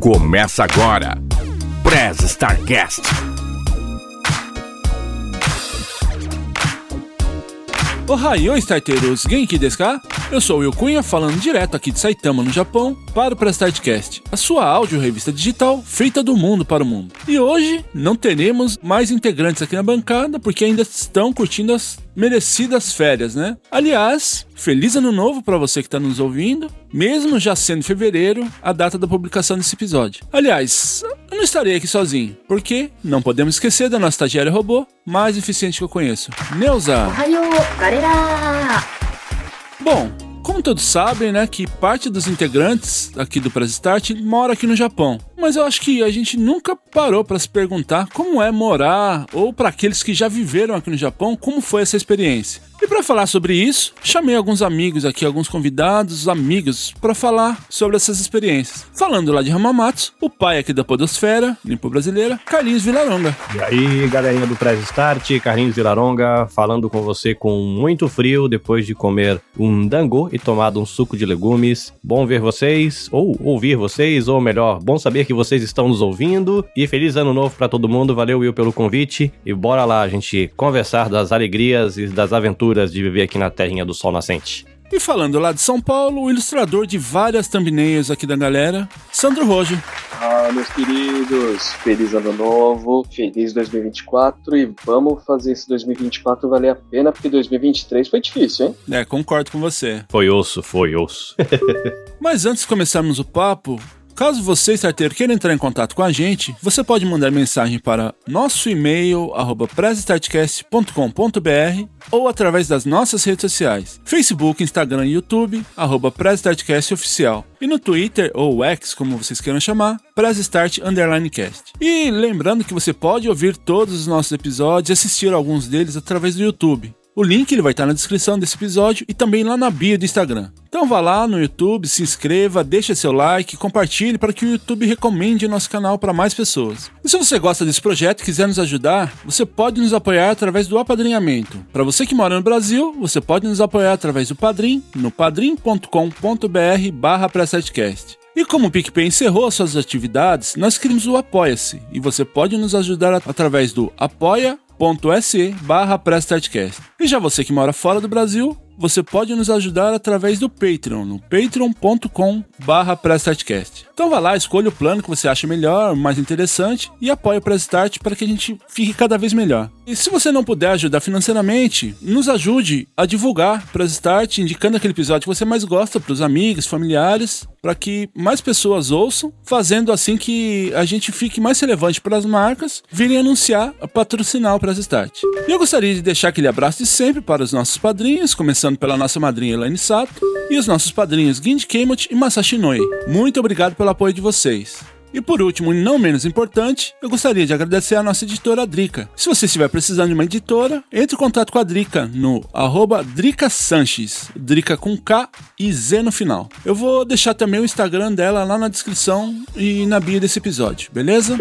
Começa agora. Prez Starcast. Ohayou, starteiros! Genki desu ka? Eu sou o Will Cunha, falando direto aqui de Saitama, no Japão, para o Prestardcast, a sua áudio revista digital feita do mundo para o mundo. E hoje não teremos mais integrantes aqui na bancada, porque ainda estão curtindo as merecidas férias, né? Aliás, feliz ano novo para você que está nos ouvindo, mesmo já sendo fevereiro, a data da publicação desse episódio. Aliás, eu não estarei aqui sozinho, porque não podemos esquecer da nossa estagiária robô mais eficiente que eu conheço, Neuza. Ohayou, galera! Bom, como todos sabem, né, que parte dos integrantes aqui do Press Start mora aqui no Japão. Mas eu acho que a gente nunca parou para se perguntar como é morar, ou para aqueles que já viveram aqui no Japão, como foi essa experiência. E para falar sobre isso, chamei alguns amigos aqui, alguns convidados, amigos, para falar sobre essas experiências. Falando lá de Hamamatsu, o pai aqui da Podosfera, Limpo Brasileira, Carlinhos Vilaronga. E aí, galerinha do Press Start, Carlinhos Vilaronga, falando com você com muito frio depois de comer um dango e tomado um suco de legumes. Bom ver vocês, ou ouvir vocês, ou melhor, bom saber que vocês estão nos ouvindo. E feliz ano novo para todo mundo. Valeu, Will, pelo convite. E bora lá, gente conversar das alegrias e das aventuras de viver aqui na terrinha do sol nascente. E falando lá de São Paulo, o ilustrador de várias thumbnails aqui da galera, Sandro Rojo. Ah, meus queridos, feliz ano novo, feliz 2024 e vamos fazer esse 2024 valer a pena, porque 2023 foi difícil, hein? É, concordo com você. Foi osso, foi osso. Mas antes de começarmos o papo, caso você, starteiro, queira entrar em contato com a gente, você pode mandar mensagem para nosso e-mail, arroba pressstartcast.com.br ou através das nossas redes sociais, Facebook, Instagram e YouTube, arroba Oficial. E no Twitter, ou X, como vocês queiram chamar, Cast. E lembrando que você pode ouvir todos os nossos episódios e assistir alguns deles através do YouTube. O link ele vai estar na descrição desse episódio e também lá na bio do Instagram. Então vá lá no YouTube, se inscreva, deixe seu like, compartilhe para que o YouTube recomende nosso canal para mais pessoas. E se você gosta desse projeto e quiser nos ajudar, você pode nos apoiar através do apadrinhamento. Para você que mora no Brasil, você pode nos apoiar através do Padrim, no padrim.com.br barra e como o PicPay encerrou suas atividades, nós criamos o Apoia-se e você pode nos ajudar através do apoia.se barra E já você que mora fora do Brasil, você pode nos ajudar através do Patreon, no patreon.com barra Então vá lá, escolha o plano que você acha melhor, mais interessante e apoie o Press Start para que a gente fique cada vez melhor. E se você não puder ajudar financeiramente, nos ajude a divulgar Press Start, indicando aquele episódio que você mais gosta para os amigos, familiares, para que mais pessoas ouçam, fazendo assim que a gente fique mais relevante para as marcas virem anunciar, patrocinar o Press Start. E eu gostaria de deixar aquele abraço de sempre para os nossos padrinhos, começando pela nossa madrinha Elaine Sato e os nossos padrinhos Ginji Keimochi e Masashi Noi. Muito obrigado pelo apoio de vocês. E por último, e não menos importante, eu gostaria de agradecer a nossa editora Drica. Se você estiver precisando de uma editora, entre em contato com a Drica no arroba Drica Sanches, Drica com K e Z no final. Eu vou deixar também o Instagram dela lá na descrição e na bio desse episódio, beleza?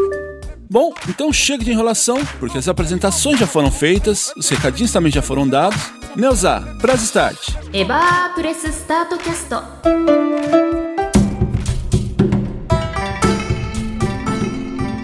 Bom, então chega de enrolação, porque as apresentações já foram feitas, os recadinhos também já foram dados. Neuza, press start! Eba, press start, cast.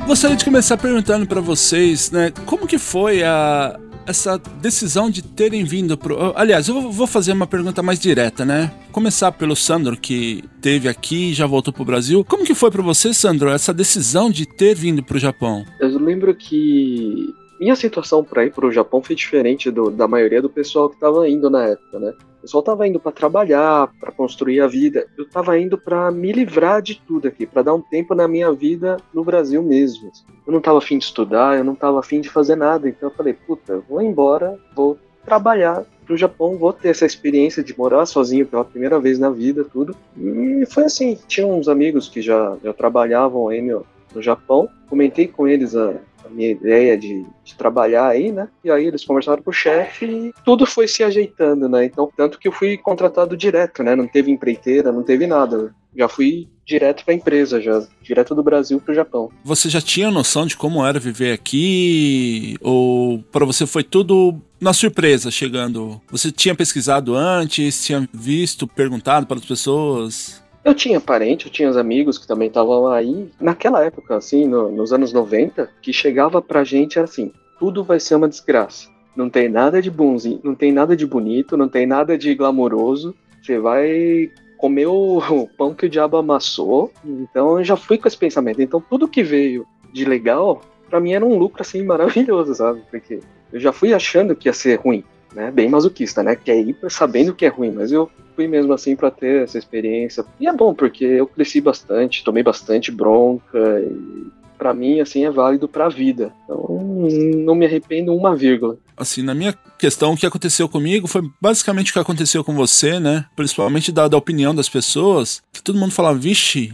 Gostaria de começar perguntando para vocês, né, como que foi a essa decisão de terem vindo pro. Aliás, eu vou fazer uma pergunta mais direta, né? Começar pelo Sandro, que teve aqui e já voltou pro Brasil. Como que foi para você, Sandro, essa decisão de ter vindo pro Japão? Eu lembro que minha situação para ir pro Japão foi diferente do, da maioria do pessoal que tava indo na época, né? O pessoal tava indo para trabalhar, para construir a vida. Eu tava indo para me livrar de tudo aqui, para dar um tempo na minha vida no Brasil mesmo. Eu não tava afim de estudar, eu não tava afim de fazer nada. Então eu falei, puta, vou embora, vou trabalhar pro Japão, vou ter essa experiência de morar sozinho pela primeira vez na vida, tudo. E foi assim, tinha uns amigos que já, já trabalhavam aí no, no Japão. Comentei com eles a, a minha ideia de, de, trabalhar aí, né? E aí eles conversaram com o chefe e tudo foi se ajeitando, né? Então, tanto que eu fui contratado direto, né? Não teve empreiteira, não teve nada. Já fui direto para a empresa, já direto do Brasil para o Japão. Você já tinha noção de como era viver aqui ou para você foi tudo na surpresa chegando? Você tinha pesquisado antes, tinha visto, perguntado para as pessoas? Eu tinha parente, eu tinha os amigos que também estavam aí. Naquela época, assim, no, nos anos 90, que chegava pra gente assim: tudo vai ser uma desgraça. Não tem nada de bonzinho, não tem nada de bonito, não tem nada de glamouroso. Você vai comer o, pão que o diabo amassou. Então eu já fui com esse pensamento. Então tudo que veio de legal, para mim era um lucro assim maravilhoso, sabe? Porque eu já fui achando que ia ser ruim, né? Bem masoquista, né? Que é ir sabendo que é ruim, mas eu fui mesmo assim para ter essa experiência. E é bom porque eu cresci bastante, tomei bastante bronca e para mim assim é válido para a vida. Então não me arrependo uma vírgula. Assim, na minha questão, o que aconteceu comigo foi basicamente o que aconteceu com você, né? Principalmente dada a opinião das pessoas, que todo mundo fala, vixe,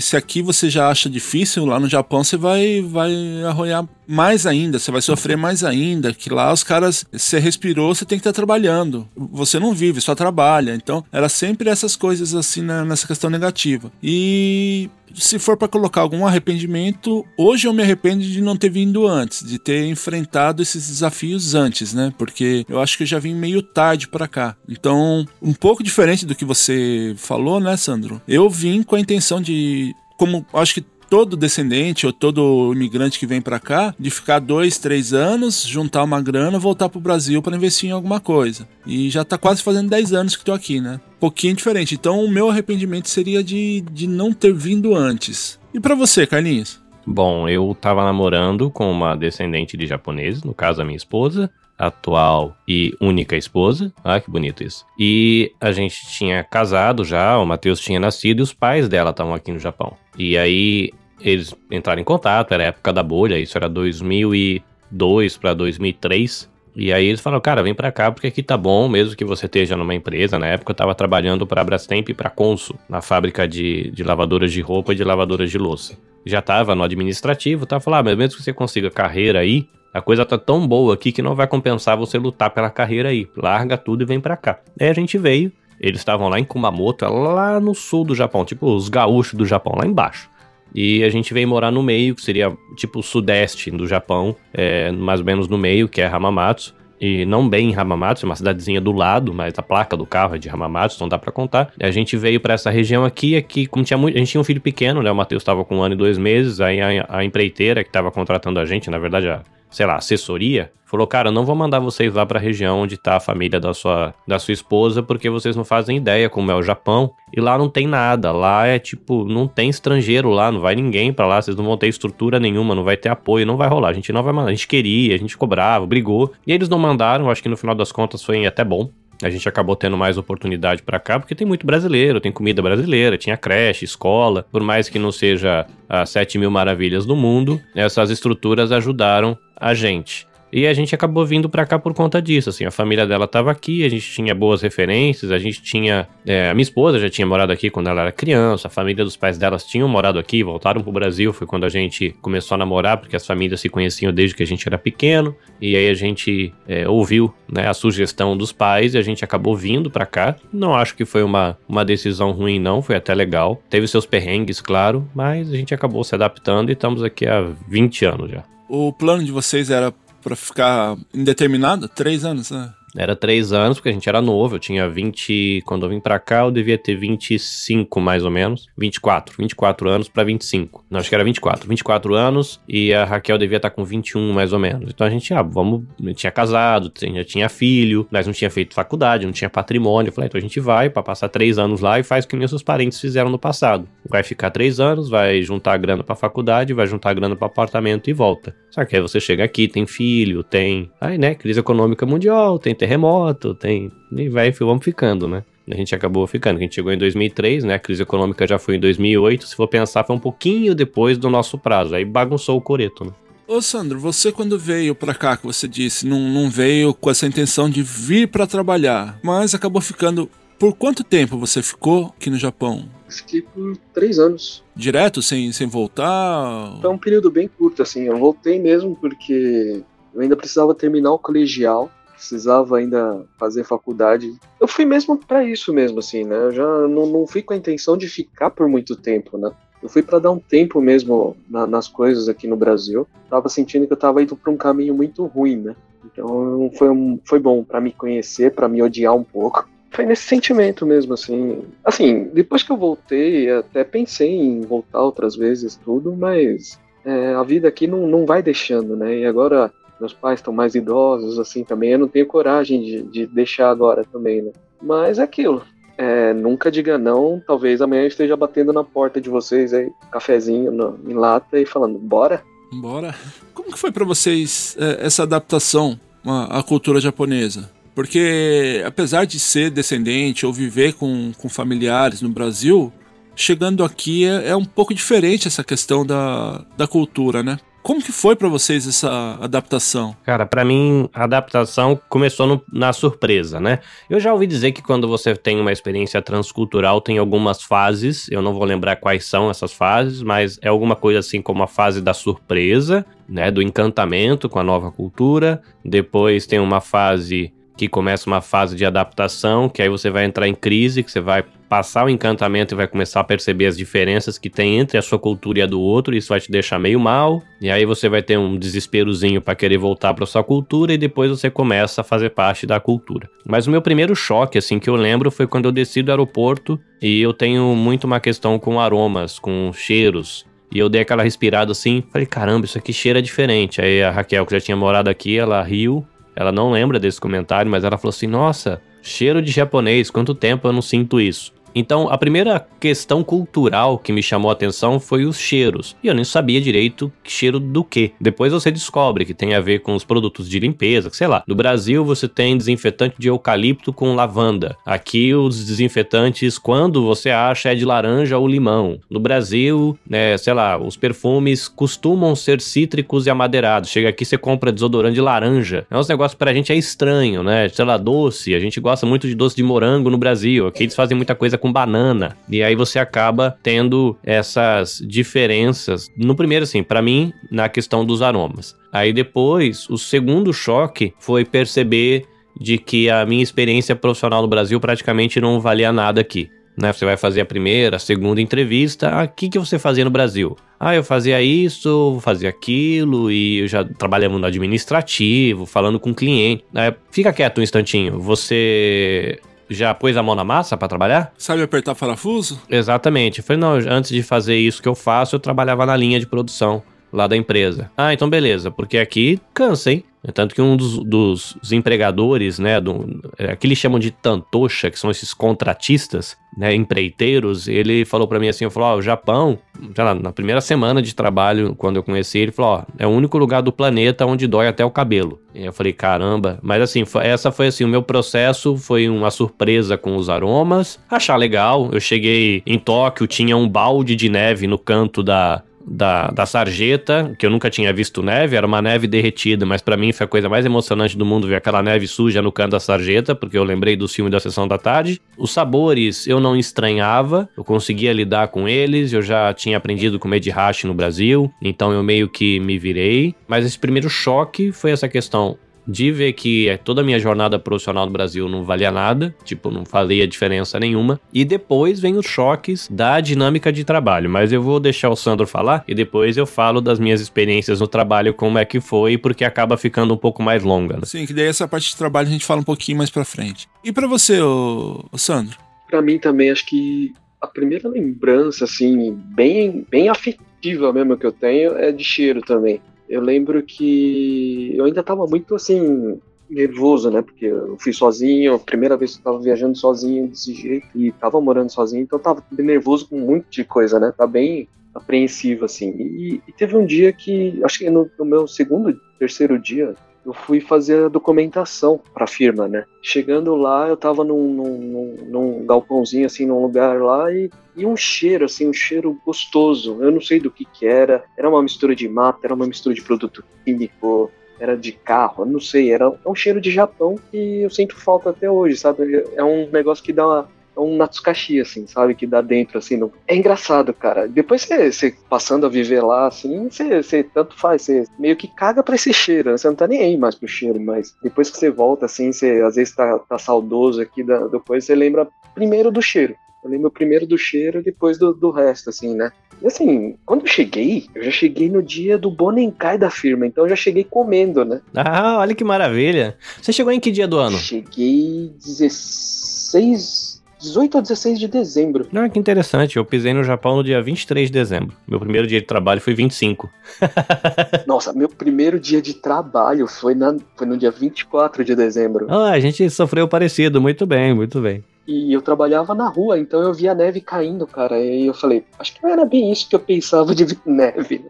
se aqui você já acha difícil, lá no Japão você vai, vai arroiar mais ainda, você vai sofrer mais ainda, que lá os caras, você respirou, você tem que estar trabalhando. Você não vive, só trabalha. Então, era sempre essas coisas assim né, nessa questão negativa. E se for para colocar algum arrependimento, hoje eu me arrependo de não ter vindo antes, de ter enfrentado esses desafios antes, né? Porque eu acho que eu já vim meio tarde para cá. Então, um pouco diferente do que você falou, né, Sandro? Eu vim com a intenção de como acho que todo descendente ou todo imigrante que vem para cá de ficar dois, três anos, juntar uma grana, voltar pro Brasil para investir em alguma coisa. E já tá quase fazendo 10 anos que tô aqui, né? Pouquinho diferente. Então o meu arrependimento seria de, de não ter vindo antes. E para você, Carlinhos? Bom, eu tava namorando com uma descendente de japoneses, no caso a minha esposa, atual e única esposa. Ah, que bonito isso. E a gente tinha casado já, o Matheus tinha nascido e os pais dela estavam aqui no Japão. E aí eles entraram em contato, era a época da bolha, isso era 2002 para 2003. E aí eles falaram, cara, vem para cá porque aqui tá bom, mesmo que você esteja numa empresa. Na época eu tava trabalhando para Brastemp e para Consul, na fábrica de, de lavadoras de roupa e de lavadoras de louça. Já tava no administrativo, tava falando, ah, mas mesmo que você consiga carreira aí, a coisa tá tão boa aqui que não vai compensar você lutar pela carreira aí. Larga tudo e vem para cá. Aí a gente veio, eles estavam lá em Kumamoto, lá no sul do Japão, tipo os gaúchos do Japão, lá embaixo. E a gente veio morar no meio, que seria tipo o sudeste do Japão, é, mais ou menos no meio, que é Hamamatsu. E não bem em Hamamatsu, é uma cidadezinha do lado, mas a placa do carro é de Hamamatsu, então dá para contar. A gente veio para essa região aqui, aqui, como tinha muito, a gente tinha um filho pequeno, né? O Matheus estava com um ano e dois meses, aí a, a empreiteira que estava contratando a gente, na verdade a sei lá, assessoria, falou: "Cara, eu não vou mandar vocês lá para a região onde tá a família da sua da sua esposa, porque vocês não fazem ideia como é o Japão, e lá não tem nada. Lá é tipo, não tem estrangeiro lá, não vai ninguém para lá, vocês não vão ter estrutura nenhuma, não vai ter apoio, não vai rolar. A gente não vai mandar. A gente queria, a gente cobrava, brigou, e eles não mandaram, acho que no final das contas foi até bom a gente acabou tendo mais oportunidade para cá, porque tem muito brasileiro, tem comida brasileira, tinha creche, escola. Por mais que não seja as 7 mil maravilhas do mundo, essas estruturas ajudaram a gente. E a gente acabou vindo para cá por conta disso, assim, a família dela estava aqui, a gente tinha boas referências, a gente tinha, é, a minha esposa já tinha morado aqui quando ela era criança, a família dos pais delas tinham morado aqui, voltaram pro Brasil, foi quando a gente começou a namorar, porque as famílias se conheciam desde que a gente era pequeno, e aí a gente é, ouviu, né, a sugestão dos pais e a gente acabou vindo para cá. Não acho que foi uma, uma decisão ruim não, foi até legal, teve seus perrengues, claro, mas a gente acabou se adaptando e estamos aqui há 20 anos já. O plano de vocês era para ficar indeterminado? Três anos, né? Era três anos, porque a gente era novo. Eu tinha 20. Quando eu vim pra cá, eu devia ter 25 mais ou menos. 24. 24 anos pra 25. Não, acho que era 24. 24 anos e a Raquel devia estar tá com 21 mais ou menos. Então a gente, ah, vamos. tinha casado, já tinha filho, nós não tinha feito faculdade, não tinha patrimônio. Eu falei, então a gente vai pra passar três anos lá e faz o que meus parentes fizeram no passado. Vai ficar três anos, vai juntar grana pra faculdade, vai juntar grana pra apartamento e volta. Só que aí você chega aqui, tem filho, tem. Aí, né, crise econômica mundial, tem terremoto, tem. E vai, vamos ficando, né? A gente acabou ficando. A gente chegou em 2003, né? A crise econômica já foi em 2008. Se for pensar, foi um pouquinho depois do nosso prazo. Aí bagunçou o coreto, né? Ô Sandro, você quando veio para cá, que você disse, não, não veio com essa intenção de vir para trabalhar, mas acabou ficando. Por quanto tempo você ficou aqui no Japão? Fiquei por três anos. Direto, sem, sem voltar? Foi um período bem curto, assim. Eu voltei mesmo porque eu ainda precisava terminar o colegial precisava ainda fazer faculdade. Eu fui mesmo para isso mesmo, assim, né? Eu já não, não fui com a intenção de ficar por muito tempo, né? Eu fui para dar um tempo mesmo na, nas coisas aqui no Brasil. Tava sentindo que eu tava indo para um caminho muito ruim, né? Então foi, um, foi bom para me conhecer, para me odiar um pouco. foi nesse sentimento mesmo, assim. Assim, depois que eu voltei, até pensei em voltar outras vezes, tudo, mas é, a vida aqui não, não vai deixando, né? E agora meus pais estão mais idosos, assim, também. Eu não tenho coragem de, de deixar agora também, né? Mas é aquilo. É, nunca diga não, talvez amanhã eu esteja batendo na porta de vocês aí, cafezinho no, em lata e falando, bora? Bora. Como que foi para vocês é, essa adaptação à, à cultura japonesa? Porque apesar de ser descendente ou viver com, com familiares no Brasil, chegando aqui é, é um pouco diferente essa questão da, da cultura, né? Como que foi para vocês essa adaptação? Cara, para mim a adaptação começou no, na surpresa, né? Eu já ouvi dizer que quando você tem uma experiência transcultural tem algumas fases, eu não vou lembrar quais são essas fases, mas é alguma coisa assim como a fase da surpresa, né, do encantamento com a nova cultura. Depois tem uma fase que começa uma fase de adaptação, que aí você vai entrar em crise, que você vai passar o encantamento e vai começar a perceber as diferenças que tem entre a sua cultura e a do outro, isso vai te deixar meio mal, e aí você vai ter um desesperozinho para querer voltar para sua cultura e depois você começa a fazer parte da cultura. Mas o meu primeiro choque assim que eu lembro foi quando eu desci do aeroporto e eu tenho muito uma questão com aromas, com cheiros. E eu dei aquela respirada assim, falei, caramba, isso aqui cheira diferente. Aí a Raquel, que já tinha morado aqui, ela riu ela não lembra desse comentário, mas ela falou assim: Nossa, cheiro de japonês, quanto tempo eu não sinto isso? Então, a primeira questão cultural que me chamou a atenção foi os cheiros. E eu nem sabia direito cheiro do que. Depois você descobre que tem a ver com os produtos de limpeza, sei lá. No Brasil você tem desinfetante de eucalipto com lavanda. Aqui os desinfetantes, quando você acha, é de laranja ou limão. No Brasil, né, sei lá, os perfumes costumam ser cítricos e amadeirados. Chega aqui você compra desodorante de laranja. É uns negócios pra gente é estranho, né? Sei lá, doce. A gente gosta muito de doce de morango no Brasil. Aqui eles fazem muita coisa com banana. E aí você acaba tendo essas diferenças. No primeiro, assim, para mim, na questão dos aromas. Aí depois, o segundo choque foi perceber de que a minha experiência profissional no Brasil praticamente não valia nada aqui. Né? Você vai fazer a primeira, a segunda entrevista. Ah, o que, que você fazia no Brasil? Ah, eu fazia isso, fazia aquilo, e eu já trabalhava no administrativo, falando com cliente. É, fica quieto um instantinho. Você já pôs a mão na massa para trabalhar? Sabe apertar parafuso? Exatamente. Eu falei, não, antes de fazer isso que eu faço, eu trabalhava na linha de produção lá da empresa. Ah, então beleza, porque aqui cansa, hein? Tanto que um dos, dos empregadores, né, do, é, eles chamam de tantocha, que são esses contratistas, né, empreiteiros, ele falou para mim assim, eu falou, ó, o Japão, lá, na primeira semana de trabalho, quando eu conheci ele, falou, ó, é o único lugar do planeta onde dói até o cabelo. E eu falei, caramba, mas assim, foi, essa foi assim, o meu processo foi uma surpresa com os aromas, achar legal, eu cheguei em Tóquio, tinha um balde de neve no canto da, da, da sarjeta, que eu nunca tinha visto neve, era uma neve derretida, mas para mim foi a coisa mais emocionante do mundo ver aquela neve suja no canto da sarjeta, porque eu lembrei do filme da Sessão da Tarde. Os sabores eu não estranhava, eu conseguia lidar com eles, eu já tinha aprendido a comer de hash no Brasil, então eu meio que me virei. Mas esse primeiro choque foi essa questão de ver que é, toda a minha jornada profissional no Brasil não valia nada, tipo, não fazia diferença nenhuma. E depois vem os choques da dinâmica de trabalho. Mas eu vou deixar o Sandro falar e depois eu falo das minhas experiências no trabalho, como é que foi, porque acaba ficando um pouco mais longa. Né? Sim, que daí essa parte de trabalho a gente fala um pouquinho mais pra frente. E para você, ô, ô Sandro? Para mim também, acho que a primeira lembrança, assim, bem, bem afetiva mesmo que eu tenho é de cheiro também. Eu lembro que eu ainda estava muito assim nervoso, né? Porque eu fui sozinho, a primeira vez que eu tava viajando sozinho desse jeito e tava morando sozinho, então eu tava nervoso com um monte de coisa, né? Tá bem apreensivo assim. E, e teve um dia que, acho que no, no meu segundo, terceiro dia, eu fui fazer a documentação para a firma, né? Chegando lá, eu tava num, num, num, galpãozinho, assim, num lugar lá, e, e um cheiro, assim, um cheiro gostoso. Eu não sei do que que era. Era uma mistura de mata, era uma mistura de produto químico, era de carro, não sei. Era um cheiro de Japão que eu sinto falta até hoje, sabe? É um negócio que dá uma, é um Natsukashi, assim, sabe? Que dá dentro, assim. No... É engraçado, cara. Depois você passando a viver lá, assim, você tanto faz, você meio que caga pra esse cheiro, né? Você não tá nem aí mais pro cheiro, mas depois que você volta, assim, você às vezes tá, tá saudoso aqui, da, depois você lembra primeiro do cheiro. Eu lembro primeiro do cheiro, depois do, do resto, assim, né? E assim, quando eu cheguei, eu já cheguei no dia do Bonenkai da firma, então eu já cheguei comendo, né? Ah, olha que maravilha. Você chegou em que dia do ano? Cheguei 16. 18 ou 16 de dezembro. Ah, que interessante. Eu pisei no Japão no dia 23 de dezembro. Meu primeiro dia de trabalho foi 25. Nossa, meu primeiro dia de trabalho foi, na, foi no dia 24 de dezembro. Ah, a gente sofreu parecido. Muito bem, muito bem. E eu trabalhava na rua, então eu via neve caindo, cara. E eu falei, acho que não era bem isso que eu pensava de neve.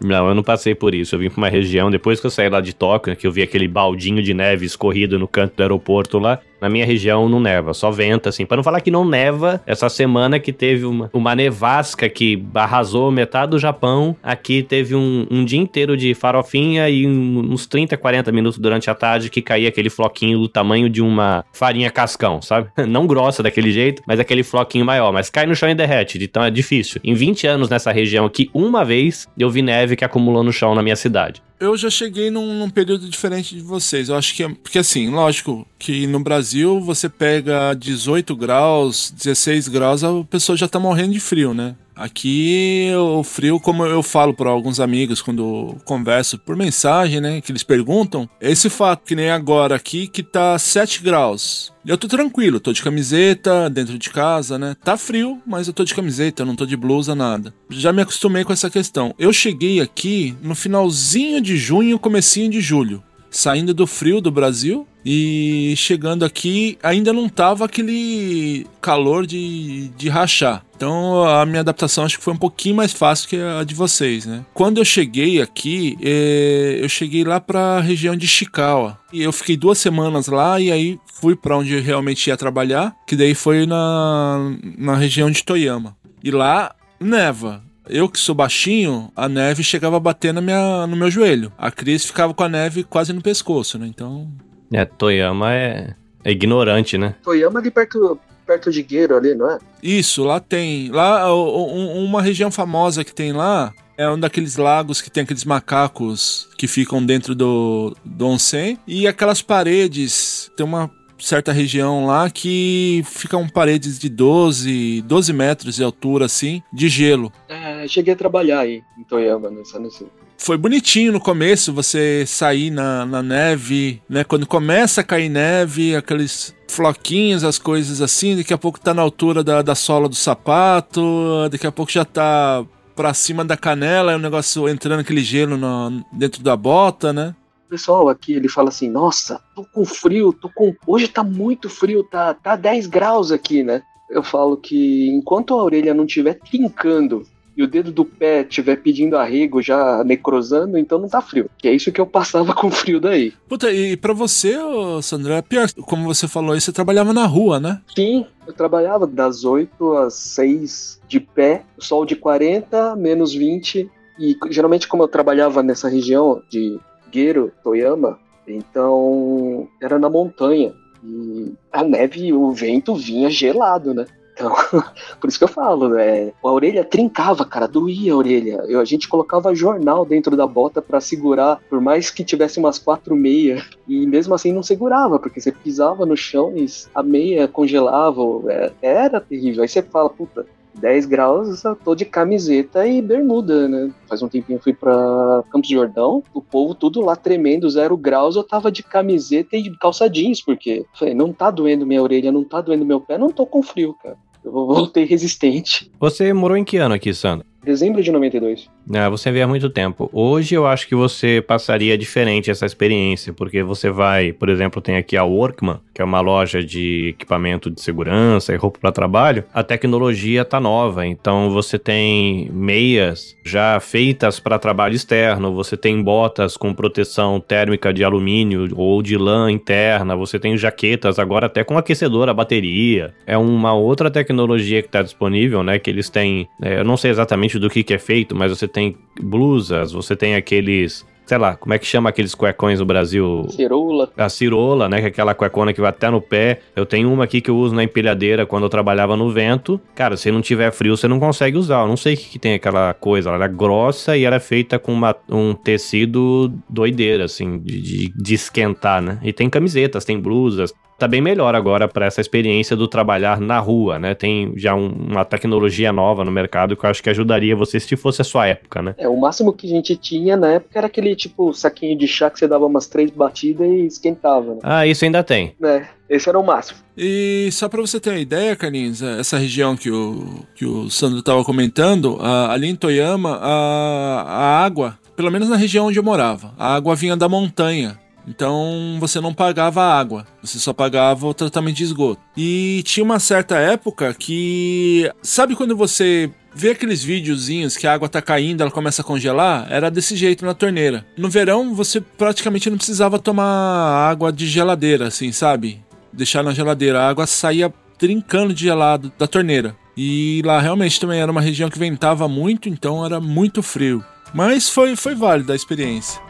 Não, eu não passei por isso. Eu vim pra uma região, depois que eu saí lá de Tóquio, que eu vi aquele baldinho de neve escorrido no canto do aeroporto lá, na minha região não neva, só venta, assim. Para não falar que não neva, essa semana que teve uma, uma nevasca que arrasou metade do Japão, aqui teve um, um dia inteiro de farofinha e uns 30, 40 minutos durante a tarde que caía aquele floquinho do tamanho de uma farinha cascão, sabe? Não grossa daquele jeito, mas aquele floquinho maior. Mas cai no chão e derrete, então é difícil. Em 20 anos nessa região aqui, uma vez eu vi neve que acumulou no chão na minha cidade eu já cheguei num, num, período diferente de vocês. Eu acho que é. Porque assim, lógico que no Brasil você pega 18 graus, 16 graus, a pessoa já tá morrendo de frio, né? Aqui o frio, como eu falo para alguns amigos quando converso por mensagem, né, que eles perguntam, esse fato que nem agora aqui que tá 7 graus. Eu tô tranquilo, tô de camiseta dentro de casa, né? Tá frio, mas eu tô de camiseta, não tô de blusa, nada. Já me acostumei com essa questão. Eu cheguei aqui no finalzinho de junho, comecinho de julho saindo do frio do Brasil e chegando aqui ainda não tava aquele calor de, de rachar. Então a minha adaptação acho que foi um pouquinho mais fácil que a de vocês, né? Quando eu cheguei aqui, é, eu cheguei lá para a região de Chikawa e eu fiquei duas semanas lá e aí fui para onde eu realmente ia trabalhar, que daí foi na, na região de Toyama. E lá neva. Eu que sou baixinho, a neve chegava a bater na minha, no meu joelho. A Cris ficava com a neve quase no pescoço, né? Então. É, Toyama é, é ignorante, né? Toyama ali perto, perto de Gueiro ali, não é? Isso, lá tem. Lá, um, uma região famosa que tem lá é um daqueles lagos que tem aqueles macacos que ficam dentro do, do onsen. E aquelas paredes. Tem uma certa região lá que ficam paredes de 12, 12 metros de altura, assim, de gelo. É, cheguei a trabalhar aí em Toyama, nessa, nesse, foi bonitinho no começo você sair na, na, neve, né? Quando começa a cair neve, aqueles floquinhos, as coisas assim, daqui a pouco tá na altura da, da sola do sapato, daqui a pouco já tá pra cima da canela, é o um negócio entrando aquele gelo no, dentro da bota, né? Pessoal aqui, ele fala assim: Nossa, tô com frio, tô com. Hoje tá muito frio, tá, tá 10 graus aqui, né? Eu falo que enquanto a orelha não estiver trincando e o dedo do pé estiver pedindo arrego, já necrosando, então não tá frio. Que é isso que eu passava com frio daí. Puta, e pra você, Sandra, é pior. Como você falou aí, você trabalhava na rua, né? Sim, eu trabalhava das 8 às 6 de pé, sol de 40, menos 20. E geralmente, como eu trabalhava nessa região de Gero, Toyama, então era na montanha. E a neve e o vento vinha gelado, né? Então, por isso que eu falo, né? A orelha trincava, cara, doía a orelha. Eu, a gente colocava jornal dentro da bota para segurar, por mais que tivesse umas quatro meias, e mesmo assim não segurava, porque você pisava no chão e a meia congelava. É, era terrível. Aí você fala, puta, 10 graus, eu tô de camiseta e bermuda, né? Faz um tempinho fui pra Campos do Jordão, o povo tudo lá tremendo, zero graus, eu tava de camiseta e calça jeans, porque falei, não tá doendo minha orelha, não tá doendo meu pé, não tô com frio, cara. Eu voltei resistente. Você morou em que ano aqui, Sandro? Dezembro de 92. É, você vê há muito tempo. Hoje eu acho que você passaria diferente essa experiência, porque você vai, por exemplo, tem aqui a Workman, que é uma loja de equipamento de segurança e roupa para trabalho. A tecnologia tá nova, então você tem meias já feitas para trabalho externo, você tem botas com proteção térmica de alumínio ou de lã interna, você tem jaquetas agora até com aquecedor a bateria. É uma outra tecnologia que está disponível, né? Que eles têm, é, eu não sei exatamente do que, que é feito, mas você tem blusas, você tem aqueles sei lá, como é que chama aqueles cuecões no Brasil? Cirola. A cirola, né? Que é aquela cuecona que vai até no pé. Eu tenho uma aqui que eu uso na empilhadeira quando eu trabalhava no vento. Cara, se não tiver frio, você não consegue usar. Eu não sei o que, que tem aquela coisa. Ela é grossa e ela é feita com uma, um tecido doideira, assim, de, de, de esquentar, né? E tem camisetas, tem blusas, tá bem melhor agora para essa experiência do trabalhar na rua, né? Tem já um, uma tecnologia nova no mercado que eu acho que ajudaria você se fosse a sua época, né? É, o máximo que a gente tinha na época era aquele tipo saquinho de chá que você dava umas três batidas e esquentava, né? Ah, isso ainda tem. É, esse era o máximo. E só para você ter uma ideia, Carlinhos, essa região que o, que o Sandro estava comentando, a, ali em Toyama, a, a água, pelo menos na região onde eu morava, a água vinha da montanha. Então você não pagava água, você só pagava o tratamento de esgoto. E tinha uma certa época que. Sabe quando você vê aqueles videozinhos que a água tá caindo, ela começa a congelar? Era desse jeito na torneira. No verão você praticamente não precisava tomar água de geladeira, assim, sabe? Deixar na geladeira. A água saía trincando de gelado da torneira. E lá realmente também era uma região que ventava muito, então era muito frio. Mas foi, foi válida a experiência.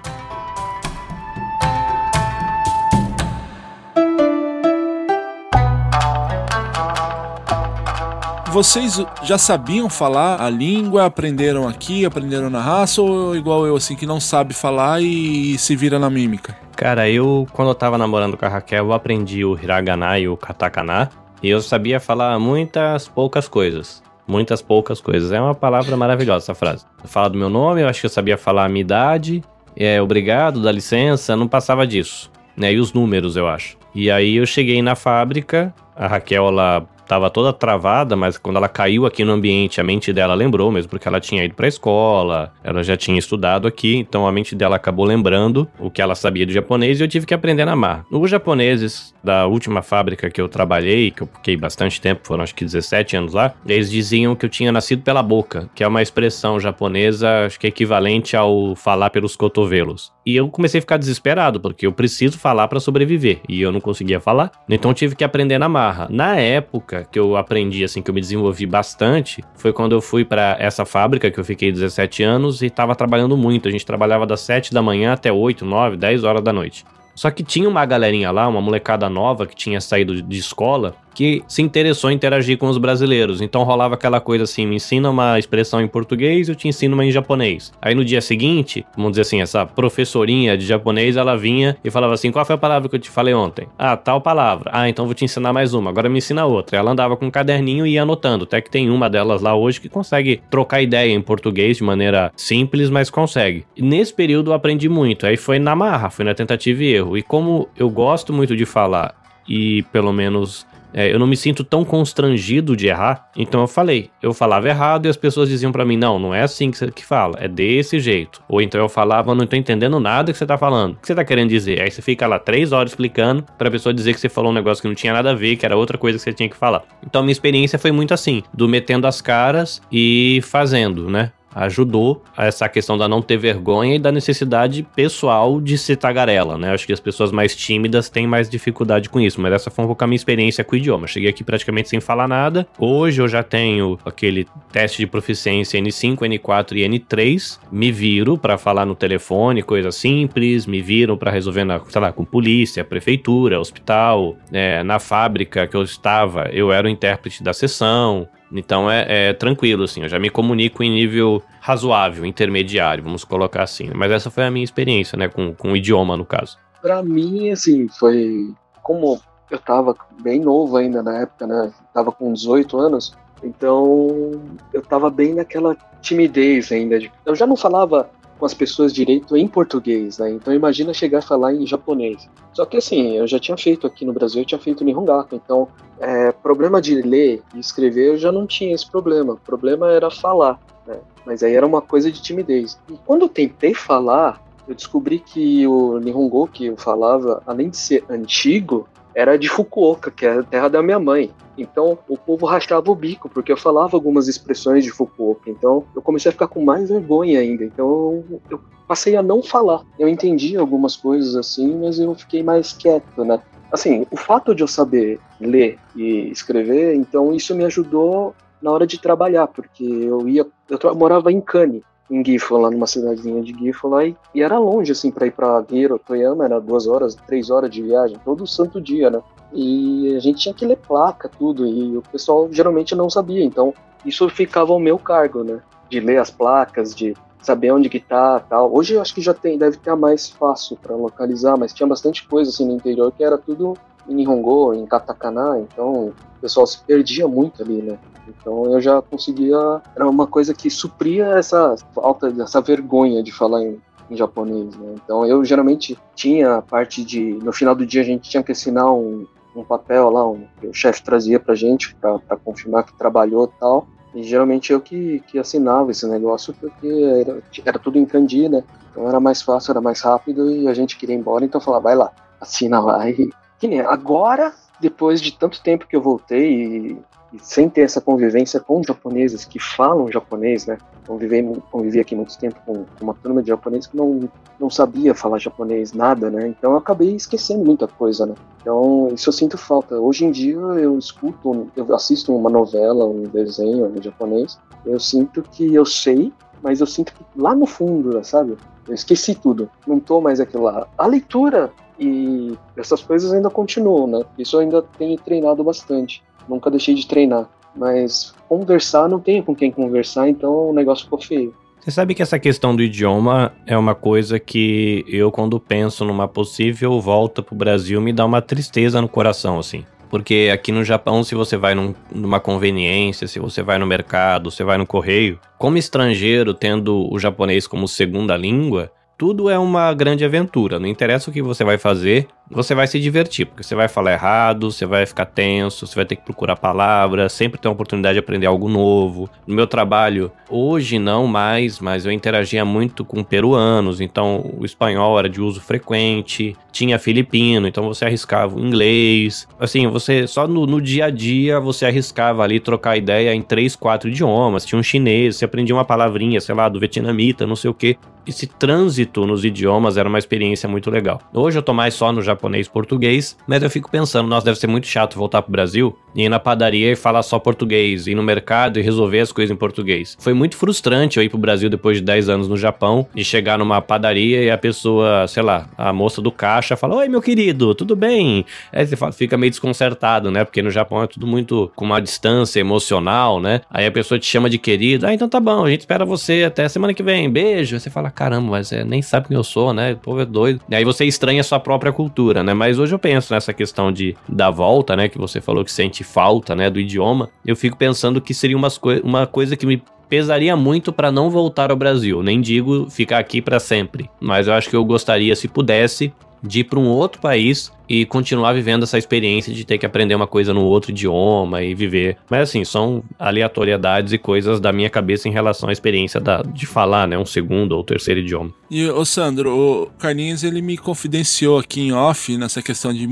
Vocês já sabiam falar a língua, aprenderam aqui, aprenderam na raça, ou igual eu, assim, que não sabe falar e se vira na mímica? Cara, eu, quando eu tava namorando com a Raquel, eu aprendi o hiragana e o katakana, e eu sabia falar muitas poucas coisas. Muitas poucas coisas. É uma palavra maravilhosa essa frase. Fala do meu nome, eu acho que eu sabia falar a minha idade, é obrigado, dá licença, não passava disso. Né? E os números, eu acho. E aí eu cheguei na fábrica, a Raquel, ela estava toda travada, mas quando ela caiu aqui no ambiente, a mente dela lembrou, mesmo porque ela tinha ido para a escola, ela já tinha estudado aqui, então a mente dela acabou lembrando o que ela sabia de japonês e eu tive que aprender na mar. Os japoneses da última fábrica que eu trabalhei, que eu fiquei bastante tempo, foram acho que 17 anos lá, eles diziam que eu tinha nascido pela boca, que é uma expressão japonesa, acho que é equivalente ao falar pelos cotovelos. E eu comecei a ficar desesperado, porque eu preciso falar para sobreviver, e eu não conseguia falar, então eu tive que aprender na marra. Na época, que eu aprendi, assim, que eu me desenvolvi bastante, foi quando eu fui para essa fábrica, que eu fiquei 17 anos e estava trabalhando muito. A gente trabalhava das 7 da manhã até 8, 9, 10 horas da noite. Só que tinha uma galerinha lá, uma molecada nova que tinha saído de escola, que se interessou em interagir com os brasileiros. Então rolava aquela coisa assim: me ensina uma expressão em português, eu te ensino uma em japonês. Aí no dia seguinte, vamos dizer assim, essa professorinha de japonês, ela vinha e falava assim: qual foi a palavra que eu te falei ontem? Ah, tal palavra. Ah, então vou te ensinar mais uma, agora me ensina outra. Ela andava com um caderninho e ia anotando. Até que tem uma delas lá hoje que consegue trocar ideia em português de maneira simples, mas consegue. E nesse período eu aprendi muito. Aí foi na marra, foi na tentativa e erro. E como eu gosto muito de falar e pelo menos é, eu não me sinto tão constrangido de errar. Então eu falei, eu falava errado e as pessoas diziam para mim: não, não é assim que você que fala, é desse jeito. Ou então eu falava, não tô entendendo nada que você tá falando. O que você tá querendo dizer? Aí você fica lá três horas explicando pra pessoa dizer que você falou um negócio que não tinha nada a ver, que era outra coisa que você tinha que falar. Então minha experiência foi muito assim, do metendo as caras e fazendo, né? Ajudou a essa questão da não ter vergonha e da necessidade pessoal de ser tagarela, né? Acho que as pessoas mais tímidas têm mais dificuldade com isso, mas essa foi um pouco a minha experiência com o idioma. Cheguei aqui praticamente sem falar nada. Hoje eu já tenho aquele teste de proficiência N5, N4 e N3. Me viro para falar no telefone, coisa simples, me viram para resolver na, sei lá, com polícia, prefeitura, hospital, é, na fábrica que eu estava, eu era o intérprete da sessão. Então é, é, tranquilo, assim, eu já me comunico em nível razoável, intermediário, vamos colocar assim. Mas essa foi a minha experiência, né, com, com o idioma, no caso. Pra mim, assim, foi. Como eu tava bem novo ainda na época, né? Tava com 18 anos, então eu tava bem naquela timidez ainda. De, eu já não falava com as pessoas direito em português, né? Então imagina chegar a falar em japonês. Só que assim, eu já tinha feito aqui no Brasil, eu tinha feito Nihongaku, então é, problema de ler e escrever eu já não tinha esse problema. O problema era falar, né? Mas aí era uma coisa de timidez. E quando eu tentei falar, eu descobri que o Nihongo que eu falava, além de ser antigo, era de Fukuoka, que é a terra da minha mãe. Então o povo rachava o bico, porque eu falava algumas expressões de Fukuoka. Então eu comecei a ficar com mais vergonha ainda. Então eu passei a não falar. Eu entendi algumas coisas assim, mas eu fiquei mais quieto, né? Assim, o fato de eu saber ler e escrever, então isso me ajudou na hora de trabalhar, porque eu ia, eu morava em Cane, em Gifu, lá numa cidadezinha de Gifu lá, e, e era longe, assim, para ir para Giro, Toyama, era duas horas, três horas de viagem, todo santo dia, né? E a gente tinha que ler placa, tudo, e o pessoal geralmente não sabia, então isso ficava ao meu cargo, né? De ler as placas, de saber onde que tá, tal. Hoje eu acho que já tem, deve ter mais fácil para localizar, mas tinha bastante coisa assim no interior que era tudo em Nihongo, em katakana, então o pessoal se perdia muito ali, né? Então eu já conseguia. Era uma coisa que supria essa falta, essa vergonha de falar em, em japonês, né? Então eu geralmente tinha a parte de. No final do dia a gente tinha que assinar um, um papel lá, um, que o chefe trazia pra gente para confirmar que trabalhou e tal. E geralmente eu que, que assinava esse negócio porque era, era tudo em kanji, né? Então era mais fácil, era mais rápido e a gente queria ir embora, então eu falava, vai lá, assina lá. E que nem agora, depois de tanto tempo que eu voltei e, e sem ter essa convivência com japoneses que falam japonês, né? Convivi, convivi aqui muito tempo com uma turma de japoneses que não, não sabia falar japonês, nada, né? Então eu acabei esquecendo muita coisa, né? Então isso eu sinto falta. Hoje em dia eu escuto, eu assisto uma novela, um desenho em japonês, eu sinto que eu sei, mas eu sinto que lá no fundo, sabe? Eu esqueci tudo, não tô mais aquilo lá. A leitura e essas coisas ainda continuam, né? Isso eu ainda tenho treinado bastante. Nunca deixei de treinar. Mas conversar, não tenho com quem conversar, então o negócio ficou feio. Você sabe que essa questão do idioma é uma coisa que eu, quando penso numa possível volta pro Brasil, me dá uma tristeza no coração, assim. Porque aqui no Japão, se você vai num, numa conveniência, se você vai no mercado, você vai no correio, como estrangeiro, tendo o japonês como segunda língua, tudo é uma grande aventura. Não interessa o que você vai fazer, você vai se divertir, porque você vai falar errado, você vai ficar tenso, você vai ter que procurar palavras, sempre tem a oportunidade de aprender algo novo. No meu trabalho, hoje não mais, mas eu interagia muito com peruanos, então o espanhol era de uso frequente, tinha filipino, então você arriscava o inglês. Assim, você só no, no dia a dia você arriscava ali trocar ideia em três, quatro idiomas. Tinha um chinês, você aprendia uma palavrinha, sei lá, do vietnamita, não sei o que. Esse trânsito nos idiomas era uma experiência muito legal. Hoje eu tô mais só no japonês português, mas eu fico pensando, nossa, deve ser muito chato voltar pro Brasil e ir na padaria e falar só português, ir no mercado e resolver as coisas em português. Foi muito frustrante eu ir pro Brasil depois de 10 anos no Japão e chegar numa padaria e a pessoa, sei lá, a moça do caixa fala: Oi, meu querido, tudo bem? Aí você fica meio desconcertado, né? Porque no Japão é tudo muito com uma distância emocional, né? Aí a pessoa te chama de querido, ah, então tá bom, a gente espera você até semana que vem, beijo. Aí você fala: caramba, mas é, nem sabe quem eu sou, né? O povo é doido. E aí você estranha a sua própria cultura, né? Mas hoje eu penso nessa questão de da volta, né? Que você falou que sente falta, né? Do idioma. Eu fico pensando que seria umas coi uma coisa que me pesaria muito para não voltar ao Brasil. Nem digo ficar aqui para sempre, mas eu acho que eu gostaria, se pudesse, de ir para um outro país e continuar vivendo essa experiência de ter que aprender uma coisa no outro idioma e viver. Mas assim, são aleatoriedades e coisas da minha cabeça em relação à experiência da, de falar, né, um segundo ou terceiro idioma. E, ô Sandro, o Carlinhos, ele me confidenciou aqui em off, nessa questão de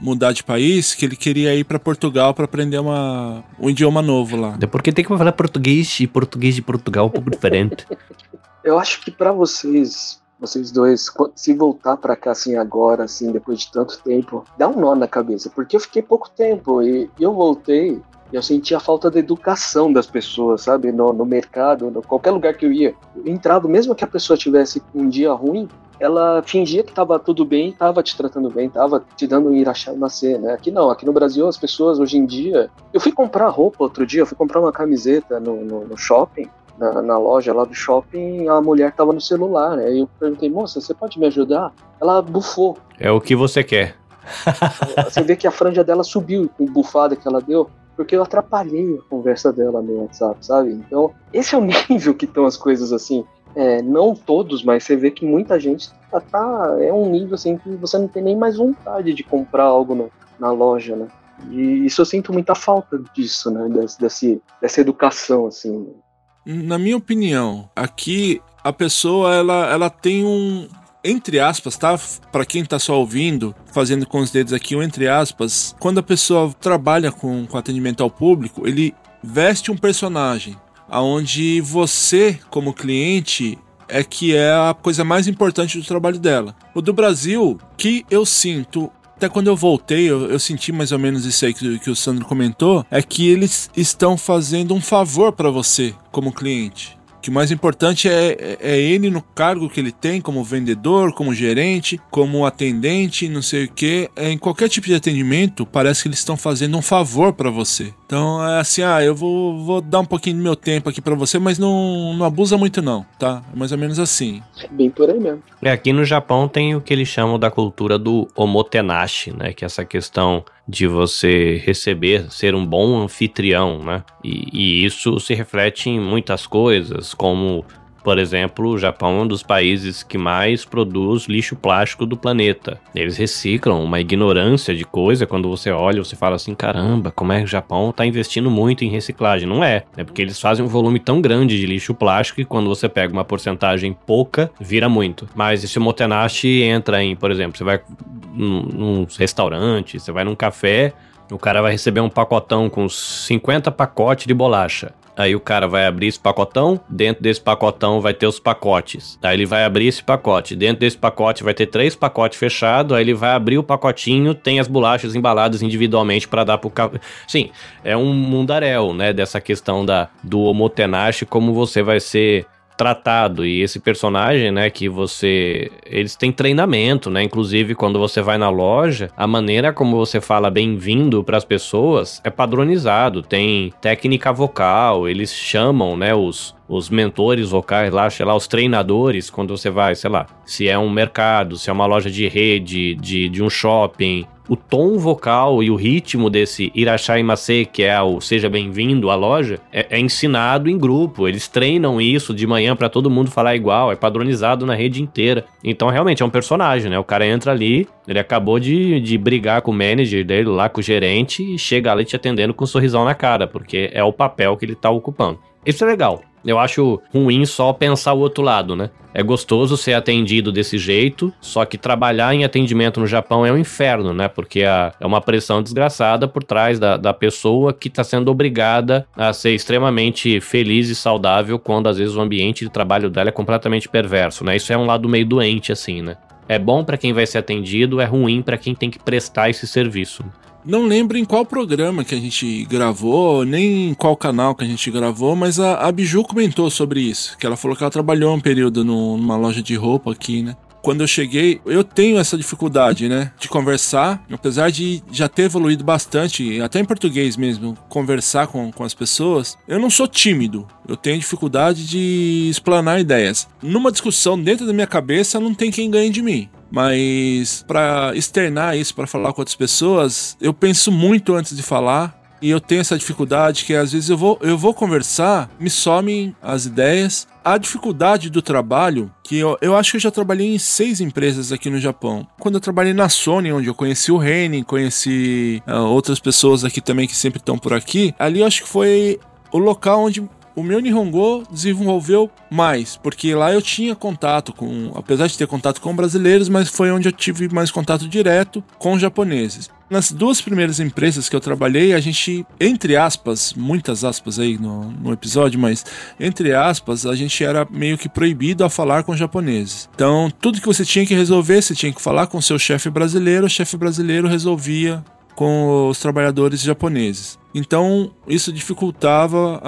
mudar de país, que ele queria ir para Portugal para aprender uma, um idioma novo lá. É porque tem que falar português e português de Portugal é um pouco diferente. Eu acho que para vocês vocês dois, se voltar para cá assim agora, assim, depois de tanto tempo, dá um nó na cabeça, porque eu fiquei pouco tempo e eu voltei e eu senti a falta da educação das pessoas, sabe? No, no mercado, no qualquer lugar que eu ia. Eu entrava, mesmo que a pessoa tivesse um dia ruim, ela fingia que estava tudo bem, estava te tratando bem, estava te dando um irachá nascer, né? Aqui não, aqui no Brasil as pessoas hoje em dia. Eu fui comprar roupa outro dia, eu fui comprar uma camiseta no, no, no shopping na, na, loja lá do shopping, a mulher tava no celular, né? Eu perguntei, moça, você pode me ajudar? Ela bufou. É o que você quer. você vê que a franja dela subiu com bufada que ela deu, porque eu atrapalhei a conversa dela no WhatsApp, sabe? Então, esse é o nível que estão as coisas assim. É, não todos, mas você vê que muita gente tá, tá, é um nível assim que você não tem nem mais vontade de comprar algo no, na loja, né? E isso eu sinto muita falta disso, né? Desse, desse, dessa educação, assim na minha opinião, aqui a pessoa ela, ela tem um entre aspas, tá? Para quem tá só ouvindo, fazendo com os dedos aqui um entre aspas, quando a pessoa trabalha com, com atendimento ao público, ele veste um personagem aonde você, como cliente, é que é a coisa mais importante do trabalho dela. O do Brasil, que eu sinto até quando eu voltei, eu, eu, senti mais ou menos isso aí que, que o Sandro comentou, é que eles estão fazendo um favor para você como cliente que o mais importante é, é, é ele no cargo que ele tem, como vendedor, como gerente, como atendente, não sei o que. É, em qualquer tipo de atendimento, parece que eles estão fazendo um favor para você. Então é assim, ah, eu vou, vou dar um pouquinho do meu tempo aqui para você, mas não, não abusa muito não, tá? É mais ou menos assim. É bem por aí mesmo. É, aqui no Japão tem o que eles chamam da cultura do omotenashi, né? Que é essa questão de você receber, ser um bom anfitrião, né? E, e isso se reflete em muitas coisas, como por exemplo, o Japão é um dos países que mais produz lixo plástico do planeta. Eles reciclam uma ignorância de coisa. Quando você olha, você fala assim: caramba, como é que o Japão está investindo muito em reciclagem? Não é. É porque eles fazem um volume tão grande de lixo plástico que quando você pega uma porcentagem pouca, vira muito. Mas esse Motenashi entra em, por exemplo, você vai num, num restaurante, você vai num café. O cara vai receber um pacotão com 50 pacotes de bolacha. Aí o cara vai abrir esse pacotão, dentro desse pacotão vai ter os pacotes. Aí ele vai abrir esse pacote, dentro desse pacote vai ter três pacotes fechados, aí ele vai abrir o pacotinho, tem as bolachas embaladas individualmente para dar pro cara. Sim, é um mundaréu, né, dessa questão da do homotenache, como você vai ser tratado e esse personagem, né, que você eles têm treinamento, né? Inclusive quando você vai na loja, a maneira como você fala bem-vindo para as pessoas é padronizado, tem técnica vocal, eles chamam, né, os os mentores vocais lá, sei lá, os treinadores, quando você vai, sei lá, se é um mercado, se é uma loja de rede, de, de um shopping, o tom vocal e o ritmo desse Irachai Mase, que é o Seja Bem-vindo à loja, é, é, ensinado em grupo. Eles treinam isso de manhã para todo mundo falar igual, é padronizado na rede inteira. Então, realmente, é um personagem, né? O cara entra ali, ele acabou de, de brigar com o manager dele lá, com o gerente, e chega ali te atendendo com um sorrisão na cara, porque é o papel que ele tá ocupando. Isso é legal. Eu acho ruim só pensar o outro lado, né? É gostoso ser atendido desse jeito, só que trabalhar em atendimento no Japão é um inferno, né? Porque é uma pressão desgraçada por trás da, da pessoa que está sendo obrigada a ser extremamente feliz e saudável quando às vezes o ambiente de trabalho dela é completamente perverso, né? Isso é um lado meio doente, assim, né? É bom para quem vai ser atendido, é ruim para quem tem que prestar esse serviço. Não lembro em qual programa que a gente gravou, nem em qual canal que a gente gravou, mas a, a Biju comentou sobre isso. Que ela falou que ela trabalhou um período no, numa loja de roupa aqui, né? Quando eu cheguei, eu tenho essa dificuldade, né? De conversar, apesar de já ter evoluído bastante, até em português mesmo, conversar com, com as pessoas, eu não sou tímido. Eu tenho dificuldade de explanar ideias. Numa discussão dentro da minha cabeça, não tem quem ganhe de mim. Mas para externar isso, para falar com outras pessoas, eu penso muito antes de falar. E eu tenho essa dificuldade que às vezes eu vou, eu vou conversar, me somem as ideias. A dificuldade do trabalho, que eu, eu acho que eu já trabalhei em seis empresas aqui no Japão. Quando eu trabalhei na Sony, onde eu conheci o Henning, conheci uh, outras pessoas aqui também que sempre estão por aqui, ali eu acho que foi o local onde o meu Nihongo desenvolveu mais, porque lá eu tinha contato com, apesar de ter contato com brasileiros, mas foi onde eu tive mais contato direto com japoneses. Nas duas primeiras empresas que eu trabalhei, a gente, entre aspas, muitas aspas aí no, no episódio, mas entre aspas, a gente era meio que proibido a falar com japoneses. Então, tudo que você tinha que resolver, você tinha que falar com seu chefe brasileiro, o chefe brasileiro resolvia com os trabalhadores japoneses. Então, isso dificultava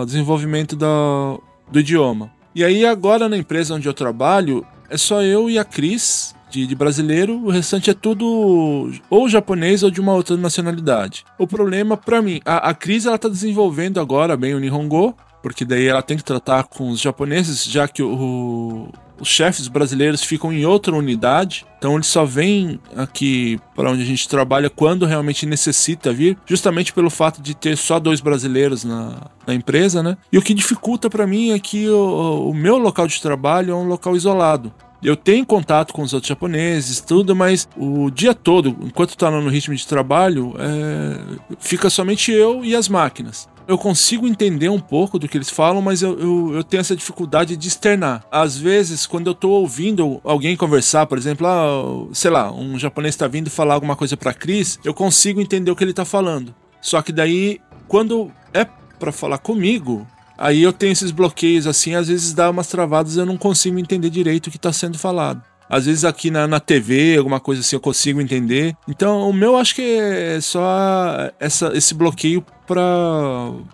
o desenvolvimento da, do idioma. E aí, agora na empresa onde eu trabalho, é só eu e a Cris, de, de, brasileiro, o restante é tudo ou japonês ou de uma outra nacionalidade. O problema, para mim, a, a Cris ela tá desenvolvendo agora bem o Nihongo, porque daí ela tem que tratar com os japoneses, já que o, os chefes brasileiros ficam em outra unidade, então eles só vêm aqui para onde a gente trabalha quando realmente necessita vir, justamente pelo fato de ter só dois brasileiros na, na empresa, né? E o que dificulta para mim é que o, o meu local de trabalho é um local isolado. Eu tenho contato com os outros japoneses, tudo, mas o dia todo, enquanto tá no ritmo de trabalho, é... fica somente eu e as máquinas eu consigo entender um pouco do que eles falam, mas eu, eu, eu, tenho essa dificuldade de externar. Às vezes, quando eu tô ouvindo alguém conversar, por exemplo, ah, sei lá, um japonês está vindo falar alguma coisa para Cris, eu consigo entender o que ele tá falando. Só que daí, quando é para falar comigo, aí eu tenho esses bloqueios assim, às vezes dá umas travadas, eu não consigo entender direito o que tá sendo falado. Às vezes aqui na, na TV, alguma coisa assim, eu consigo entender. Então, o meu acho que é só essa, esse bloqueio para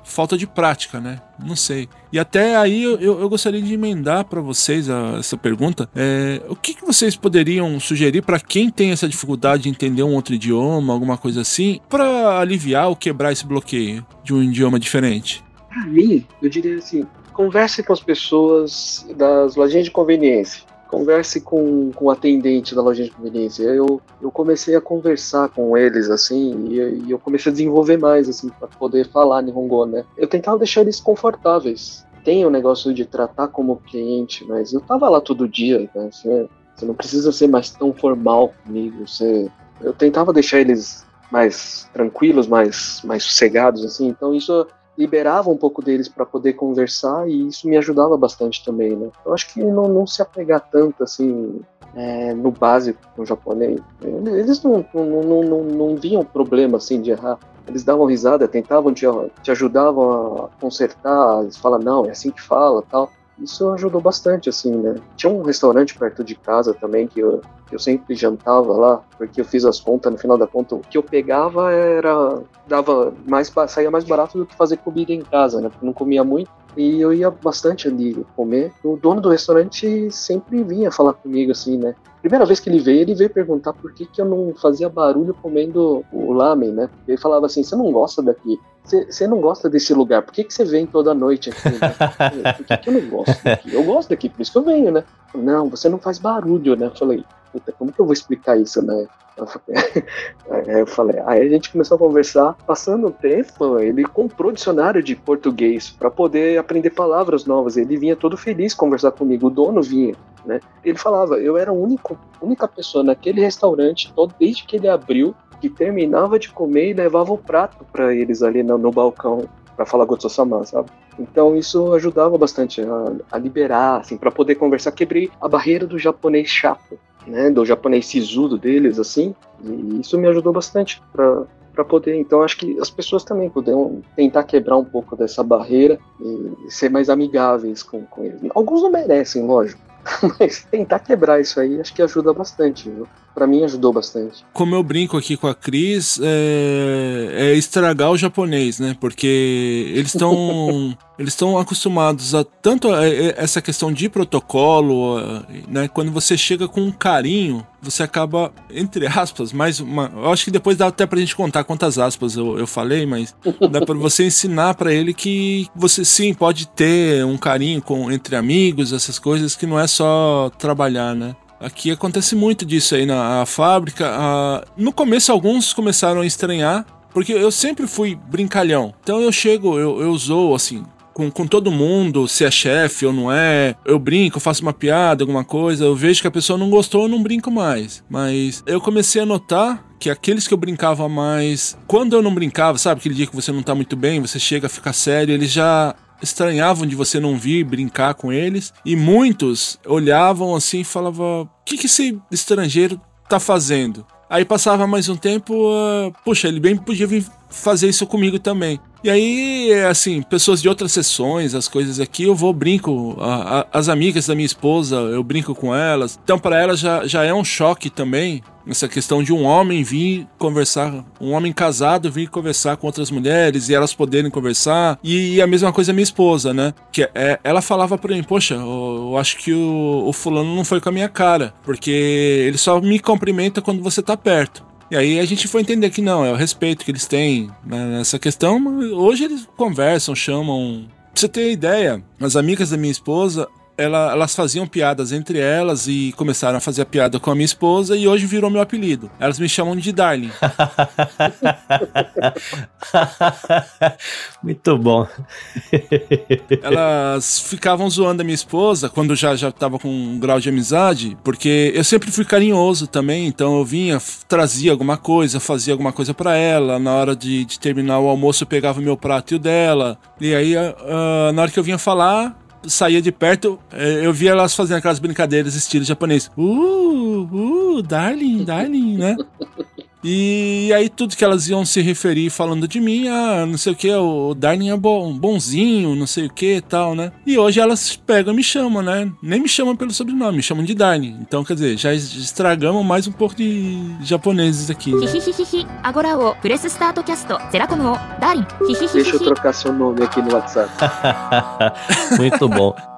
falta de prática, né? Não sei. E até aí eu, eu gostaria de emendar para vocês a, essa pergunta. É, o que, que vocês poderiam sugerir para quem tem essa dificuldade de entender um outro idioma, alguma coisa assim, para aliviar ou quebrar esse bloqueio de um idioma diferente? Para mim, eu diria assim: converse com as pessoas das lojinhas de conveniência converse com, com o atendente da loja de conveniência. Eu, eu comecei a conversar com eles, assim, e, e eu comecei a desenvolver mais, assim, para poder falar Nihongo, né? Eu tentava deixar eles confortáveis. Tem o negócio de tratar como cliente, mas eu tava lá todo dia, né? Você, você não precisa ser mais tão formal comigo. Você, eu tentava deixar eles mais tranquilos, mais, mais sossegados, assim. Então isso liberava um pouco deles para poder conversar e isso me ajudava bastante também, né? Eu acho que não, não se apegar tanto assim é, no básico no japonês. Eles não, não, não, não, não viam problema assim de errar. Eles davam risada, tentavam te, te ajudavam a consertar, eles falam, não, é assim que fala tal isso ajudou bastante, assim, né? Tinha um restaurante perto de casa também que eu, que eu sempre jantava lá, porque eu fiz as contas, no final da conta, o que eu pegava era. dava mais saía mais barato do que fazer comida em casa, né? Porque não comia muito. E eu ia bastante ali comer. O dono do restaurante sempre vinha falar comigo, assim, né? Primeira vez que ele veio, ele veio perguntar por que, que eu não fazia barulho comendo o lamen, né? Ele falava assim: você não gosta daqui? Você não gosta desse lugar? Por que, que você vem toda noite aqui? Né? Por que, que eu não gosto daqui? Eu gosto daqui, por isso que eu venho, né? Não, você não faz barulho, né? Eu falei, puta, como que eu vou explicar isso, né? Eu falei, aí a gente começou a conversar. Passando o tempo, ele comprou dicionário de português para poder aprender palavras novas. Ele vinha todo feliz conversar comigo. O dono vinha, né? Ele falava, eu era a única, única pessoa naquele restaurante, todo, desde que ele abriu, que terminava de comer e levava o prato para eles ali no, no balcão para falar Gotso-sama, sabe? Então isso ajudava bastante a, a liberar, assim, para poder conversar. Quebrei a barreira do japonês chato, né? Do japonês sisudo deles, assim. E isso me ajudou bastante para para poder. Então, acho que as pessoas também poderiam tentar quebrar um pouco dessa barreira e ser mais amigáveis com, com eles. Alguns não merecem, lógico, mas tentar quebrar isso aí acho que ajuda bastante. Viu? Para mim ajudou bastante. Como eu brinco aqui com a Cris, é, é estragar o japonês, né? Porque eles estão eles estão acostumados a tanto a, a, essa questão de protocolo, né? Quando você chega com um carinho, você acaba, entre aspas, mais uma. Eu acho que depois dá até pra gente contar quantas aspas eu, eu falei, mas dá pra você ensinar para ele que você sim pode ter um carinho com entre amigos, essas coisas, que não é só trabalhar, né? Aqui acontece muito disso aí na fábrica. Ah, no começo, alguns começaram a estranhar, porque eu sempre fui brincalhão. Então eu chego, eu, eu assim, com, com, todo mundo, se é chefe ou não é. Eu brinco, faço uma piada, alguma coisa. Eu vejo que a pessoa não gostou, eu não brinco mais. Mas eu comecei a notar que aqueles que eu brincava mais. Quando eu não brincava, sabe? Aquele dia que você não tá muito bem, você chega a ficar sério, eles já estranhavam de você não vir brincar com eles. E muitos olhavam assim e falavam: o que, que esse estrangeiro tá fazendo? Aí passava mais um tempo, uh, puxa, ele bem podia vir fazer isso comigo também. E aí, assim, pessoas de outras sessões, as coisas aqui, eu vou brinco. A, a, as amigas da minha esposa, eu brinco com elas. Então, para elas já, já é um choque também essa questão de um homem vir conversar, um homem casado vir conversar com outras mulheres e elas poderem conversar. E, e a mesma coisa minha esposa, né? Que é, ela falava para mim, poxa, eu, eu acho que o, o fulano não foi com a minha cara, porque ele só me cumprimenta quando você tá perto. E aí a gente foi entender que não, é o respeito que eles têm né, nessa questão. Hoje eles conversam, chamam. Pra você ter ideia, as amigas da minha esposa, ela, elas faziam piadas entre elas e começaram a fazer a piada com a minha esposa e hoje virou meu apelido. Elas me chamam de Darling. Muito bom. elas ficavam zoando a minha esposa quando já já tava com um grau de amizade, porque eu sempre fui carinhoso também, então eu vinha, trazia alguma coisa, fazia alguma coisa para ela. Na hora de, de, terminar o almoço, eu pegava o meu prato e o dela. E aí, uh, na hora que eu vinha falar, saía de perto, é, eu via elas fazendo aquelas brincadeiras estilo japonês. Uh, uh, darling, darling, né? E aí tudo que elas iam se referir falando de mim, ah, não sei o que, o Darwin é bom, bonzinho, não sei o que e tal, né? E hoje elas pegam e me chamam, né? Nem me chamam pelo sobrenome, me chamam de Darwin. Então, quer dizer, já estragamos mais um pouco de japoneses aqui. Né? Deixa eu trocar seu nome aqui no WhatsApp. Muito bom.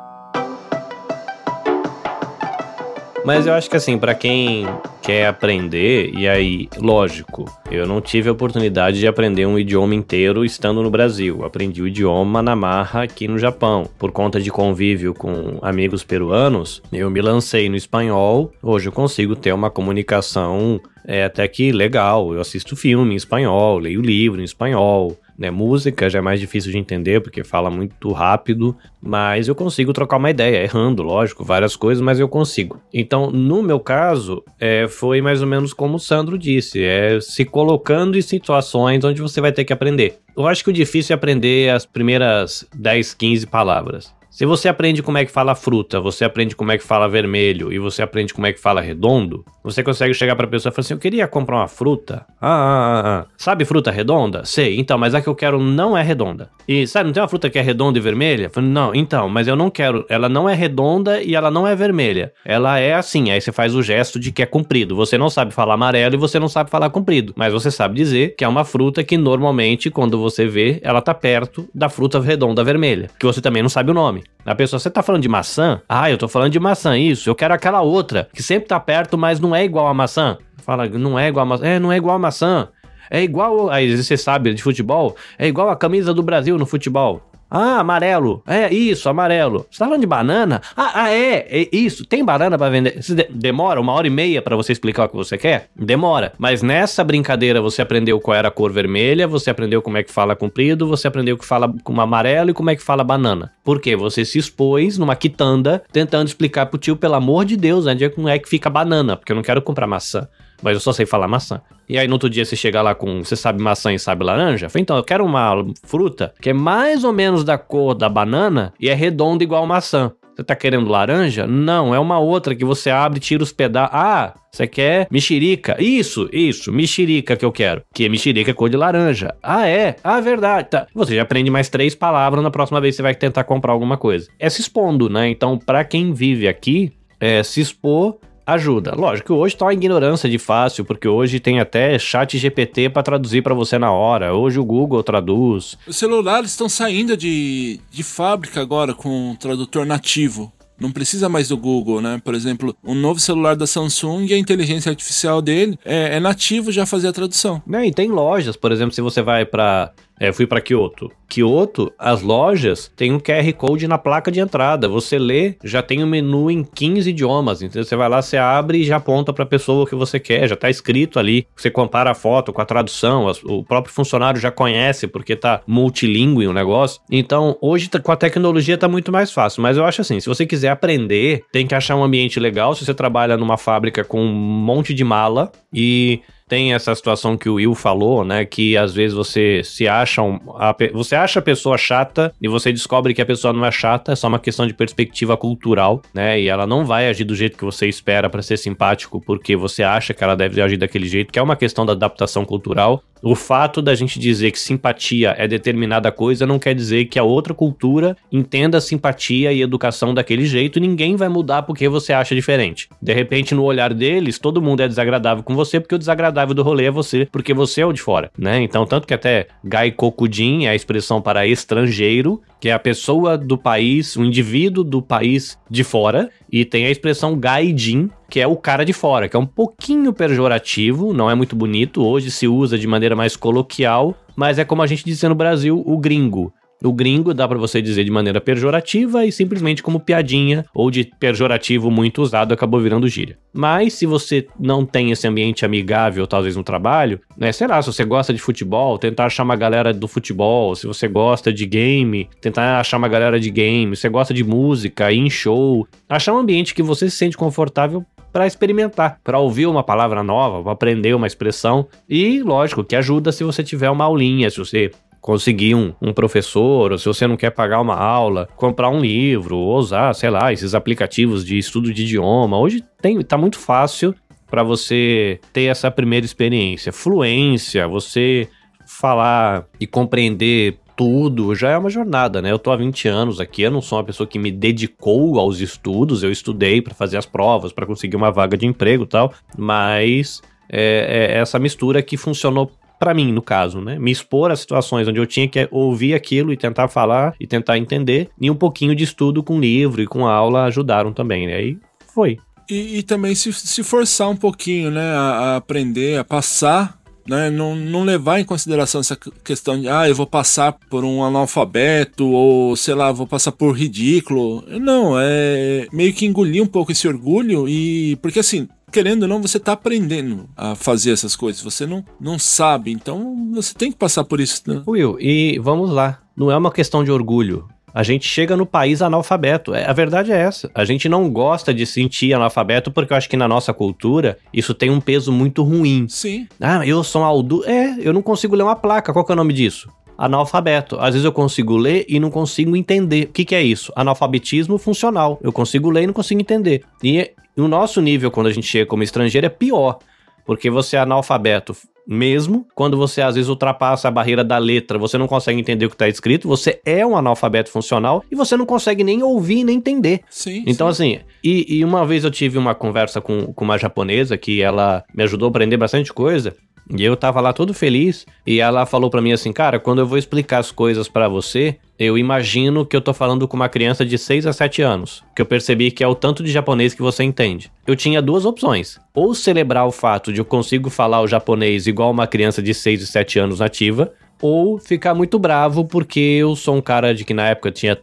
Mas eu acho que assim, para quem quer aprender, e aí, lógico, eu não tive a oportunidade de aprender um idioma inteiro estando no Brasil. Aprendi o idioma na marra aqui no Japão. Por conta de convívio com amigos peruanos, eu me lancei no espanhol. Hoje eu consigo ter uma comunicação é, até que legal. Eu assisto filme em espanhol, leio livro em espanhol. Né, música já é mais difícil de entender porque fala muito rápido, mas eu consigo trocar uma ideia, errando, lógico, várias coisas, mas eu consigo. Então, no meu caso, é, foi mais ou menos como o Sandro disse, é se colocando em situações onde você vai ter que aprender. Eu acho que o difícil é aprender as primeiras 10, 15 palavras. Se você aprende como é que fala fruta, você aprende como é que fala vermelho e você aprende como é que fala redondo, você consegue chegar pra pessoa e falar assim: Eu queria comprar uma fruta. Ah, ah, ah, ah. Sabe fruta redonda? Sei. Então, mas a que eu quero não é redonda. E sabe, não tem uma fruta que é redonda e vermelha? Não, então, mas eu não quero. Ela não é redonda e ela não é vermelha. Ela é assim. Aí você faz o gesto de que é comprido. Você não sabe falar amarelo e você não sabe falar comprido. Mas você sabe dizer que é uma fruta que normalmente, quando você vê, ela tá perto da fruta redonda vermelha. Que você também não sabe o nome nome. A pessoa, você tá falando de maçã? Ah, eu tô falando de maçã, isso. Eu quero aquela outra, que sempre tá perto, mas não é igual a maçã. Fala, não é igual a maçã. É, não é igual a maçã. É igual. Aí você sabe de futebol? É igual a camisa do Brasil no futebol. Ah, amarelo. É isso, amarelo. Você tá falando de banana? Ah, ah é, é isso. Tem banana para vender? Demora uma hora e meia para você explicar o que você quer? Demora. Mas nessa brincadeira você aprendeu qual era a cor vermelha, você aprendeu como é que fala comprido, você aprendeu que fala com amarelo e como é que fala banana. Por quê? Você se expôs numa quitanda tentando explicar pro tio, pelo amor de Deus, onde é que fica banana, porque eu não quero comprar maçã mas eu só sei falar maçã. E aí no outro dia você chega lá com, você sabe maçã e sabe laranja? Eu falei, então, eu quero uma fruta que é mais ou menos da cor da banana e é redonda igual maçã. Você tá querendo laranja? Não, é uma outra que você abre e tira os pedaços. Ah, você quer mexerica? Isso, isso, mexerica que eu quero. Que é mexerica é cor de laranja. Ah, é? Ah, verdade. Tá. Você já aprende mais três palavras na próxima vez você vai tentar comprar alguma coisa. É se expondo, né? Então, para quem vive aqui, é se expor ajuda. Lógico que hoje tá uma ignorância de fácil, porque hoje tem até chat GPT para traduzir para você na hora. Hoje o Google traduz. Os celulares estão saindo de, de fábrica agora com tradutor nativo. Não precisa mais do Google, né? Por exemplo, um novo celular da Samsung, a inteligência artificial dele é, é nativo já fazer a tradução. Né, e tem lojas, por exemplo, se você vai para eu fui para Kyoto. Kyoto, as lojas têm um QR Code na placa de entrada. Você lê, já tem o um menu em 15 idiomas. Então você vai lá, você abre e já aponta para a pessoa o que você quer. Já está escrito ali. Você compara a foto com a tradução. O próprio funcionário já conhece porque tá multilingüe o negócio. Então hoje tá, com a tecnologia tá muito mais fácil. Mas eu acho assim, se você quiser aprender, tem que achar um ambiente legal. Se você trabalha numa fábrica com um monte de mala e tem essa situação que o Will falou, né? Que às vezes você se acha. Um, a, você acha a pessoa chata e você descobre que a pessoa não é chata, é só uma questão de perspectiva cultural, né? E ela não vai agir do jeito que você espera para ser simpático, porque você acha que ela deve agir daquele jeito, que é uma questão da adaptação cultural. O fato da gente dizer que simpatia é determinada coisa não quer dizer que a outra cultura entenda simpatia e educação daquele jeito e ninguém vai mudar porque você acha diferente. De repente, no olhar deles, todo mundo é desagradável com você porque o desagradável do rolê é você, porque você é o de fora, né? Então, tanto que até Gai Kokudin é a expressão para estrangeiro, que é a pessoa do país, o indivíduo do país de fora, e tem a expressão gaijin, que é o cara de fora, que é um pouquinho pejorativo, não é muito bonito, hoje se usa de maneira mais coloquial, mas é como a gente diz no Brasil, o gringo. O gringo dá para você dizer de maneira pejorativa e simplesmente como piadinha ou de pejorativo muito usado acabou virando gíria. Mas se você não tem esse ambiente amigável, talvez no trabalho, né, sei lá, se você gosta de futebol, tentar achar uma galera do futebol, se você gosta de game, tentar achar uma galera de game, se você gosta de música, ir em show, achar um ambiente que você se sente confortável para experimentar, para ouvir uma palavra nova, para aprender uma expressão. E, lógico, que ajuda se você tiver uma aulinha, se você conseguir um, um professor, ou se você não quer pagar uma aula, comprar um livro, ou usar, sei lá, esses aplicativos de estudo de idioma. Hoje tem, tá muito fácil para você ter essa primeira experiência. Fluência, você falar e compreender tudo já é uma jornada, né? Eu tô há 20 anos aqui, eu não sou uma pessoa que me dedicou aos estudos, eu estudei para fazer as provas, para conseguir uma vaga de emprego e tal, mas é, é essa mistura que funcionou para mim, no caso, né? Me expor a situações onde eu tinha que ouvir aquilo e tentar falar e tentar entender, e um pouquinho de estudo com livro e com aula ajudaram também, né? Aí foi. E, e também se, se forçar um pouquinho, né? A, a aprender, a passar né? Não, não levar em consideração essa questão de, ah, eu vou passar por um analfabeto ou, sei lá, vou passar por ridículo. Não, é meio que engolir um pouco esse orgulho e. Porque assim, querendo ou não, você está aprendendo a fazer essas coisas. Você não, não sabe, então você tem que passar por isso. Né? Will, e vamos lá. Não é uma questão de orgulho. A gente chega no país analfabeto. É, a verdade é essa. A gente não gosta de sentir analfabeto porque eu acho que na nossa cultura isso tem um peso muito ruim. Sim. Ah, eu sou um aldu. É, eu não consigo ler uma placa. Qual que é o nome disso? analfabeto. Às vezes eu consigo ler e não consigo entender. O que, que é isso? Analfabetismo funcional. Eu consigo ler e não consigo entender. E no nosso nível, quando a gente chega como estrangeiro, é pior. Porque você é analfabeto mesmo, quando você às vezes ultrapassa a barreira da letra, você não consegue entender o que está escrito, você é um analfabeto funcional e você não consegue nem ouvir nem entender. Sim. Então, sim. assim, e, e, uma vez eu tive uma conversa com, com uma japonesa que ela me ajudou a aprender bastante coisa. E eu tava lá todo feliz e ela falou para mim assim, cara, quando eu vou explicar as coisas para você, eu imagino que eu tô falando com uma criança de 6 a 7 anos, que eu percebi que é o tanto de japonês que você entende. Eu tinha duas opções: ou celebrar o fato de eu consigo falar o japonês igual uma criança de 6 e 7 anos nativa, ou ficar muito bravo porque eu sou um cara de que na época tinha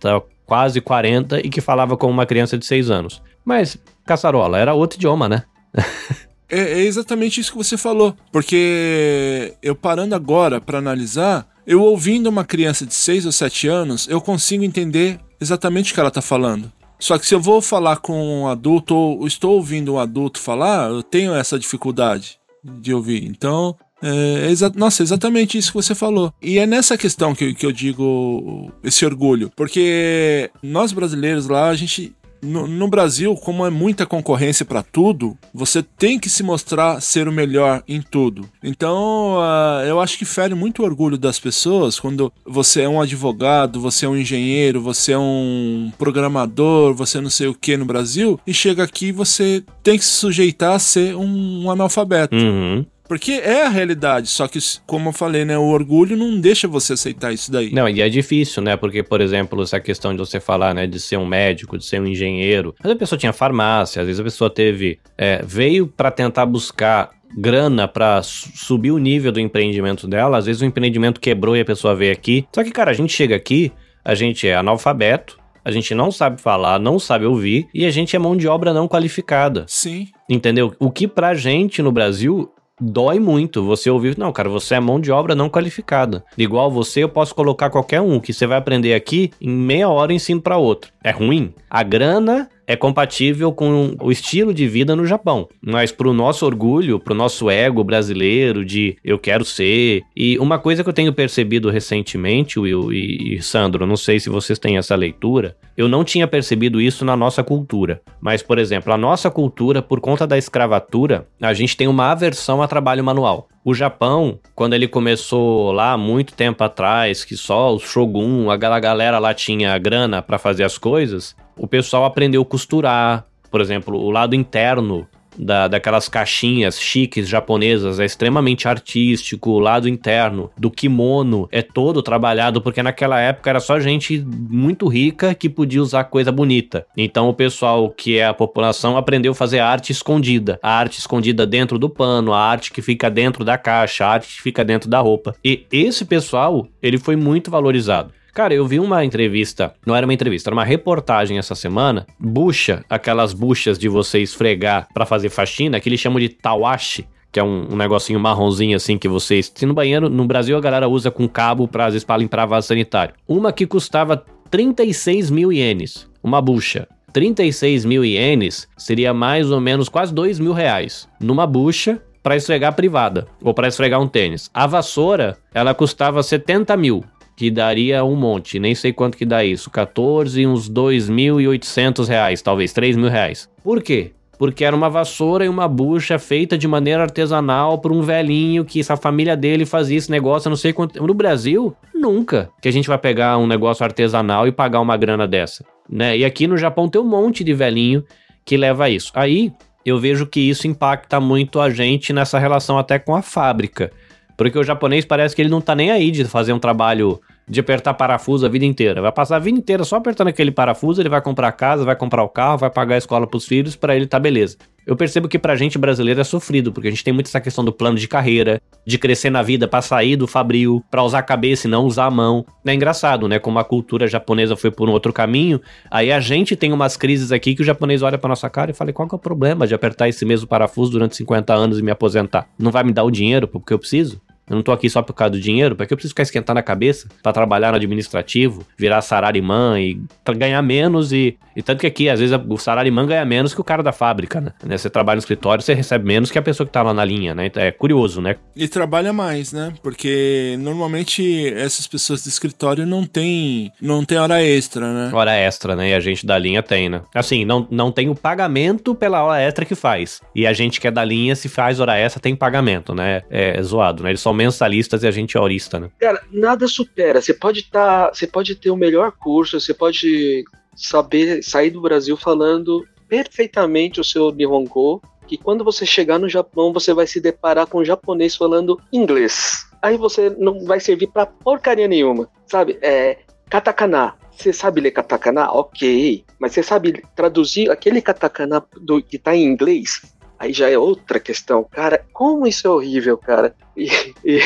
quase 40 e que falava como uma criança de 6 anos. Mas, caçarola, era outro idioma, né? É, é exatamente isso que você falou. Porque eu parando agora para analisar, eu ouvindo uma criança de 6 ou 7 anos, eu consigo entender exatamente o que ela tá falando. Só que se eu vou falar com um adulto ou estou ouvindo um adulto falar, eu tenho essa dificuldade de ouvir. Então, é, exa nossa, exatamente isso que você falou. E é nessa questão que, que eu digo esse orgulho. Porque nós brasileiros lá, a gente no, no, Brasil, como é muita concorrência para tudo, você tem que se mostrar ser o melhor em tudo. Então, uh, eu acho que fere muito o orgulho das pessoas quando você é um advogado, você é um engenheiro, você é um programador, você não sei o que no Brasil, e chega aqui você tem que se sujeitar a ser um, um analfabeto. Uhum. Porque é a realidade, só que, como eu falei, né, o orgulho não deixa você aceitar isso daí. Não, e é difícil, né? Porque, por exemplo, essa questão de você falar, né, de ser um médico, de ser um engenheiro. Às vezes a pessoa tinha farmácia, às vezes a pessoa teve. É, veio para tentar buscar grana para subir o nível do empreendimento dela. Às vezes o empreendimento quebrou e a pessoa veio aqui. Só que, cara, a gente chega aqui, a gente é analfabeto, a gente não sabe falar, não sabe ouvir e a gente é mão de obra não qualificada. Sim. Entendeu? O que pra gente no Brasil dói muito você ouvir, não, cara, você é mão de obra não qualificada. Igual você, eu posso colocar qualquer um que você vai aprender aqui em meia hora ensino para outro. É ruim. A grana é compatível com o estilo de vida no Japão. Mas pro nosso orgulho, pro nosso ego brasileiro de eu quero ser. E uma coisa que eu tenho percebido recentemente, Will e, e Sandro, não sei se vocês têm essa leitura, eu não tinha percebido isso na nossa cultura. Mas, por exemplo, a nossa cultura, por conta da escravatura, a gente tem uma aversão a trabalho manual. O Japão, quando ele começou lá muito tempo atrás, que só o shogun, a galera lá tinha grana para fazer as coisas, o pessoal aprendeu a costurar. Por exemplo, o lado interno da, daquelas caixinhas chiques japonesas é extremamente artístico, o lado interno do kimono é todo trabalhado, porque naquela época era só gente muito rica que podia usar coisa bonita. Então o pessoal que é a população aprendeu a fazer arte escondida, a arte escondida dentro do pano, a arte que fica dentro da caixa, a arte que fica dentro da roupa. E esse pessoal, ele foi muito valorizado. Cara, eu vi uma entrevista, não era uma entrevista, era uma reportagem essa semana. Bucha, aquelas buchas de você esfregar para fazer faxina, que eles chamam de tawashi que é um, um, negocinho marronzinho assim que vocês. Se no banheiro, no Brasil a galera usa com cabo pra, às vezes, pra limpar vaso sanitário. Uma que custava 36 mil ienes, uma bucha. 36 mil ienes seria mais ou menos quase 2 mil reais. Numa bucha para esfregar privada ou para esfregar um tênis. A vassoura, ela custava 70 mil que daria um monte, nem sei quanto que dá isso, 14, uns 2.800 reais, talvez 3 mil reais. Por quê? porque era uma vassoura e uma bucha feita de maneira artesanal por um velhinho que essa família dele fazia esse negócio, não sei quanto. No Brasil, nunca que a gente vai pegar um negócio artesanal e pagar uma grana dessa, né? E aqui no Japão tem um monte de velhinho que leva a isso. Aí eu vejo que isso impacta muito a gente nessa relação até com a fábrica. Porque o japonês parece que ele não tá nem aí de fazer um trabalho de apertar parafuso a vida inteira. Vai passar a vida inteira só apertando aquele parafuso, ele vai comprar a casa, vai comprar o carro, vai pagar a escola pros filhos, para ele tá beleza. Eu percebo que pra gente brasileiro é sofrido, porque a gente tem muito essa questão do plano de carreira, de crescer na vida para sair do fabril, para usar a cabeça e não usar a mão. É engraçado, né? Como a cultura japonesa foi por um outro caminho, aí a gente tem umas crises aqui que o japonês olha pra nossa cara e fala: qual que é o problema de apertar esse mesmo parafuso durante 50 anos e me aposentar? Não vai me dar o dinheiro porque eu preciso? Eu não tô aqui só por causa do dinheiro, porque eu preciso ficar esquentando a cabeça para trabalhar no administrativo, virar sararimã e ganhar menos e, e tanto que aqui às vezes o sararimã ganha menos que o cara da fábrica, né? Você trabalha no escritório, você recebe menos que a pessoa que tá lá na linha, né? Então é curioso, né? E trabalha mais, né? Porque normalmente essas pessoas do escritório não tem não tem hora extra, né? Hora extra, né? E a gente da linha tem, né? Assim, não, não tem o pagamento pela hora extra que faz. E a gente que é da linha, se faz hora extra, tem pagamento, né? É, é zoado, né? Eles só mensalistas e a gente é horista, né? Cara, nada supera. Você pode estar. Tá, você pode ter o melhor curso, você pode saber sair do Brasil falando perfeitamente o seu Nihongo, que quando você chegar no Japão, você vai se deparar com um japonês falando inglês. Aí você não vai servir pra porcaria nenhuma, sabe? É katakana. Você sabe ler katakana? Ok. Mas você sabe traduzir aquele katakana do, que tá em inglês? Aí já é outra questão. Cara, como isso é horrível, cara. E, e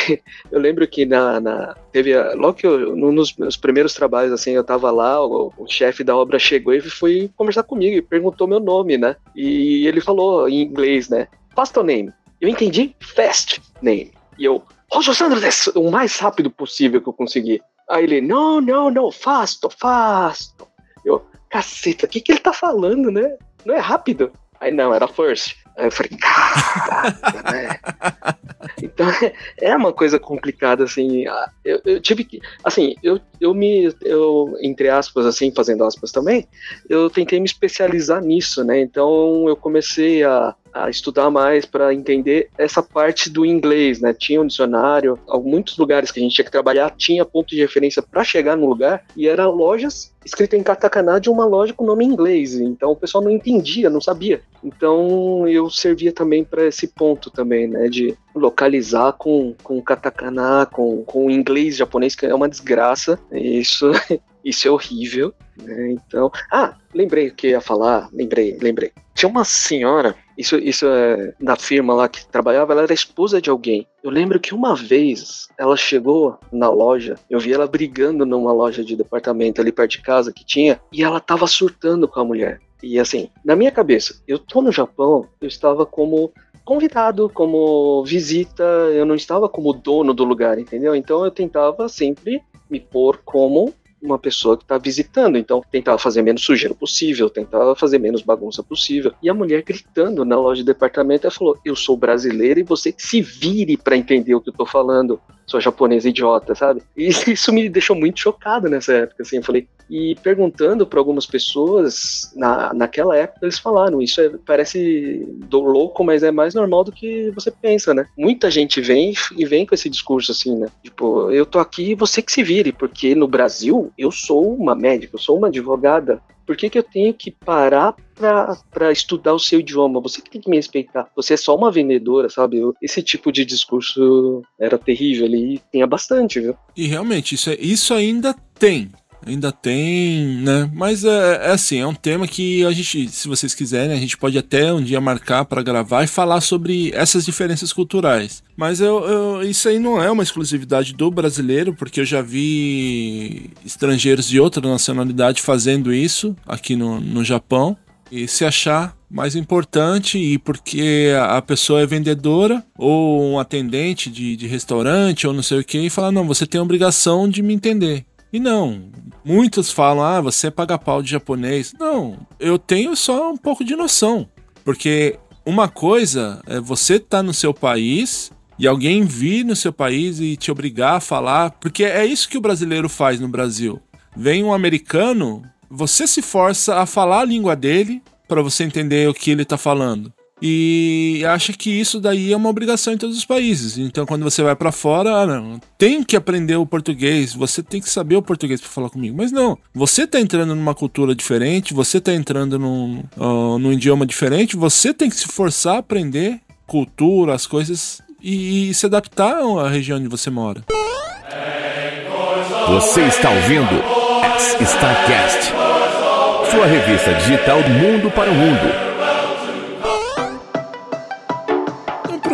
eu lembro que na, na teve logo que eu, nos meus primeiros trabalhos assim, eu tava lá, o, o chefe da obra chegou e foi conversar comigo e perguntou meu nome, né? E ele falou em inglês, né? Fast name. Eu entendi fast name. E eu, Roger Sandro, o mais rápido possível que eu consegui. Aí ele, não, não, não, fasto, fasto. Eu, caceta, o que, que ele tá falando, né? Não é rápido. Aí não, era first. Aí eu falei, caraca, né? Então é uma coisa complicada, assim. Eu, eu, tive que. Assim, eu, eu me. Eu, entre aspas, assim, fazendo aspas também, eu tentei me especializar nisso, né? Então eu comecei a a estudar mais para entender essa parte do inglês, né? Tinha um dicionário, muitos lugares que a gente tinha que trabalhar tinha ponto de referência para chegar no lugar e era lojas escritas em katakana de uma loja com nome em inglês. Então o pessoal não entendia, não sabia. Então eu servia também para esse ponto também, né? De localizar com, com katakana, com, com inglês japonês, que é uma desgraça. Isso isso é horrível, né? Então, ah, lembrei o que ia falar, lembrei, lembrei. Tinha uma senhora, isso, isso é da firma lá que trabalhava, ela era esposa de alguém. Eu lembro que uma vez ela chegou na loja, eu vi ela brigando numa loja de departamento ali perto de casa que tinha, e ela tava surtando com a mulher. E assim, na minha cabeça, eu tô no Japão, eu estava como convidado, como visita, eu não estava como dono do lugar, entendeu? Então eu tentava sempre me pôr como uma pessoa que está visitando. Então, tentava fazer menos sujeira possível, tentava fazer menos bagunça possível. E a mulher gritando na loja de departamento, ela falou: Eu sou brasileira e você se vire para entender o que eu tô falando sou japonesa idiota, sabe? E isso me deixou muito chocado nessa época, assim, eu falei, e perguntando para algumas pessoas, na, naquela época eles falaram, isso é, parece louco, mas é mais normal do que você pensa, né? Muita gente vem e vem com esse discurso assim, né? Tipo, eu tô aqui, você que se vire, porque no Brasil eu sou uma médica, eu sou uma advogada, por que, que eu tenho que parar para estudar o seu idioma? Você que tem que me respeitar. Você é só uma vendedora, sabe? Esse tipo de discurso era terrível ali. Tinha bastante, viu? E realmente, isso, é, isso ainda tem. Ainda tem, né? Mas é, é, assim, é um tema que a gente, se vocês quiserem, a gente pode até um dia marcar para gravar e falar sobre essas diferenças culturais. Mas eu, eu, isso aí não é uma exclusividade do brasileiro, porque eu já vi estrangeiros de outra nacionalidade fazendo isso aqui no, no Japão. E se achar mais importante e porque a pessoa é vendedora ou um atendente de, de restaurante ou não sei o que e falar, não, você tem a obrigação de me entender. E não, muitos falam, ah, você é paga pau de japonês. Não, eu tenho só um pouco de noção. Porque uma coisa é você tá no seu país e alguém vir no seu país e te obrigar a falar, porque é isso que o brasileiro faz no Brasil. Vem um americano, você se força a falar a língua dele para você entender o que ele tá falando. E acha que isso daí é uma obrigação em todos os países. Então, quando você vai para fora, ah, tem que aprender o português, você tem que saber o português para falar comigo. Mas não, você tá entrando numa cultura diferente, você tá entrando num, uh, num idioma diferente, você tem que se forçar a aprender cultura, as coisas e, e se adaptar à região onde você mora. Você está ouvindo S-Starcast, sua revista digital do mundo para o mundo.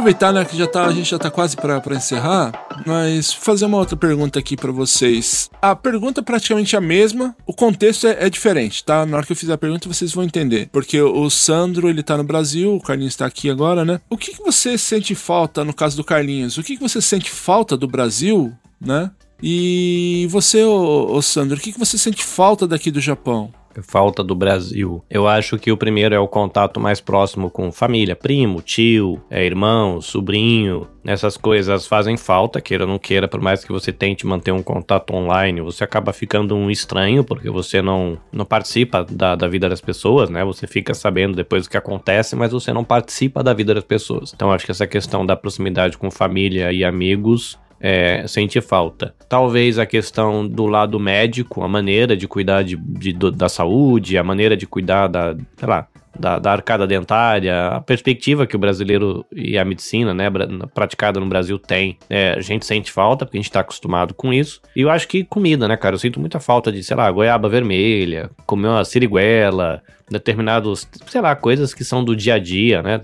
Aproveitar, né, que já tá, a gente já tá quase para encerrar, mas fazer uma outra pergunta aqui para vocês. A pergunta é praticamente a mesma, o contexto é, é, diferente, tá? Na hora que eu fizer a pergunta vocês vão entender. Porque o Sandro, ele tá no Brasil, o Carlinhos está aqui agora, né? O que, que você sente falta, no caso do Carlinhos, o que, que você sente falta do Brasil, né? E você, ô, ô Sandro, o que, que você sente falta daqui do Japão? Falta do Brasil. Eu acho que o primeiro é o contato mais próximo com família, primo, tio, é, irmão, sobrinho. Essas coisas fazem falta, queira ou não queira, por mais que você tente manter um contato online, você acaba ficando um estranho, porque você não, não participa da, da vida das pessoas, né? Você fica sabendo depois o que acontece, mas você não participa da vida das pessoas. Então acho que essa questão da proximidade com família e amigos é, sente falta. Talvez a questão do lado médico, a maneira de cuidar de, de da saúde, a maneira de cuidar da, sei lá, da, da, arcada dentária, a perspectiva que o brasileiro e a medicina, né, praticada no Brasil tem, é, a gente sente falta, porque a gente tá acostumado com isso. E eu acho que comida, né, cara, eu sinto muita falta de, sei lá, goiaba vermelha, comer uma siriguela, determinados, sei lá, coisas que são do dia a dia, né,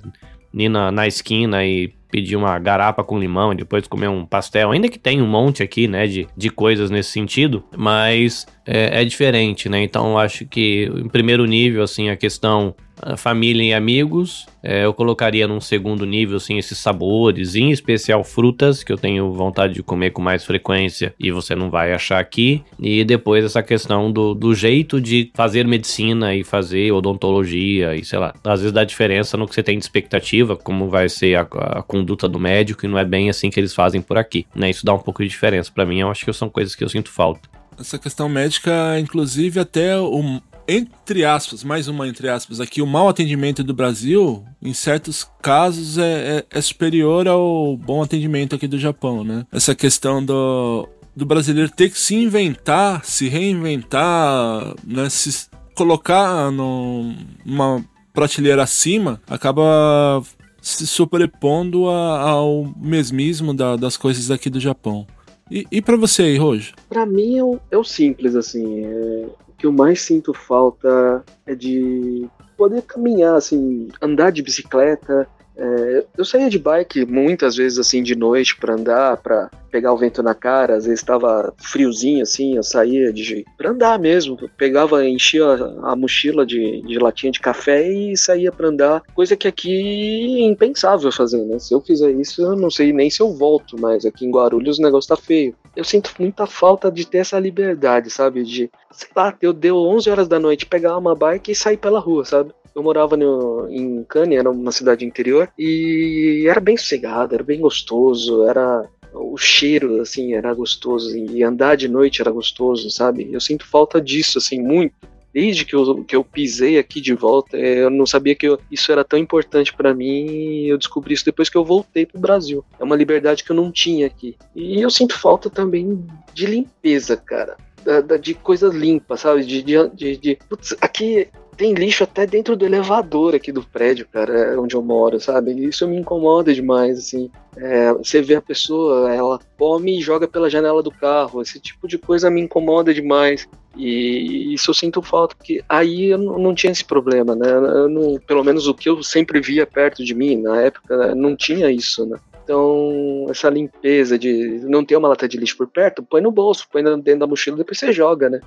ir na, na esquina e pedir uma garapa com limão e depois comer um pastel, ainda que tem um monte aqui, né, de, de coisas nesse sentido, mas é, é diferente, né? Então acho que em primeiro nível, assim, a questão família e amigos. É, eu colocaria num segundo nível, assim, esses sabores, em especial frutas, que eu tenho vontade de comer com mais frequência e você não vai achar aqui. E depois essa questão do, do jeito de fazer medicina e fazer odontologia e sei lá. Às vezes dá diferença no que você tem de expectativa, como vai ser a, a conduta do médico, e não é bem assim que eles fazem por aqui. Né? Isso dá um pouco de diferença para mim. Eu acho que são coisas que eu sinto falta. Essa questão médica, inclusive, até o, entre aspas, mais uma entre aspas aqui, o mau atendimento do Brasil, em certos casos, é, é, é, superior ao bom atendimento aqui do Japão, né? Essa questão do, do brasileiro ter que se inventar, se reinventar, né? Se colocar numa prateleira acima, acaba se sobrepondo a, ao mesmismo da, das coisas aqui do Japão. E, e para você aí, Rojo? Para mim é o, é simples, assim. É, que eu mais sinto falta é de poder caminhar, assim, andar de bicicleta. É, eu saía de bike muitas vezes assim de noite para andar, para pegar o vento na cara, às vezes estava friozinho assim, eu saía de para andar mesmo, eu pegava, enchia a, mochila de, de, latinha de café e saía para andar, coisa que aqui é impensável fazer, né? Se eu fizer isso, eu não sei nem se eu volto, mas aqui em Guarulhos o negócio tá feio. Eu sinto muita falta de ter essa liberdade, sabe? De, sei lá, eu deu 11 horas da noite pegar uma bike e sair pela rua, sabe? Eu morava no, em Cannes, era uma cidade interior, e era bem sossegado, era bem gostoso, era o cheiro, assim, era gostoso, e andar de noite era gostoso, sabe? Eu sinto falta disso, assim, muito. Desde que eu, que eu pisei aqui de volta, eu não sabia que eu, isso era tão importante para mim, e eu descobri isso depois que eu voltei pro Brasil. É uma liberdade que eu não tinha aqui. E eu sinto falta também de limpeza, cara. Da, da, de coisa limpa, sabe? De, de, de, de putz, aqui tem lixo até dentro do elevador aqui do prédio, cara, é onde eu moro, sabe? Isso me incomoda demais, assim. É, você vê a pessoa, ela come e joga pela janela do carro, esse tipo de coisa me incomoda demais. E isso eu sinto falta, porque aí eu não tinha esse problema, né? Não, pelo menos o que eu sempre via perto de mim, na época, não tinha isso, né? Então, essa limpeza de não ter uma lata de lixo por perto, põe no bolso, põe dentro da mochila, depois você joga, né?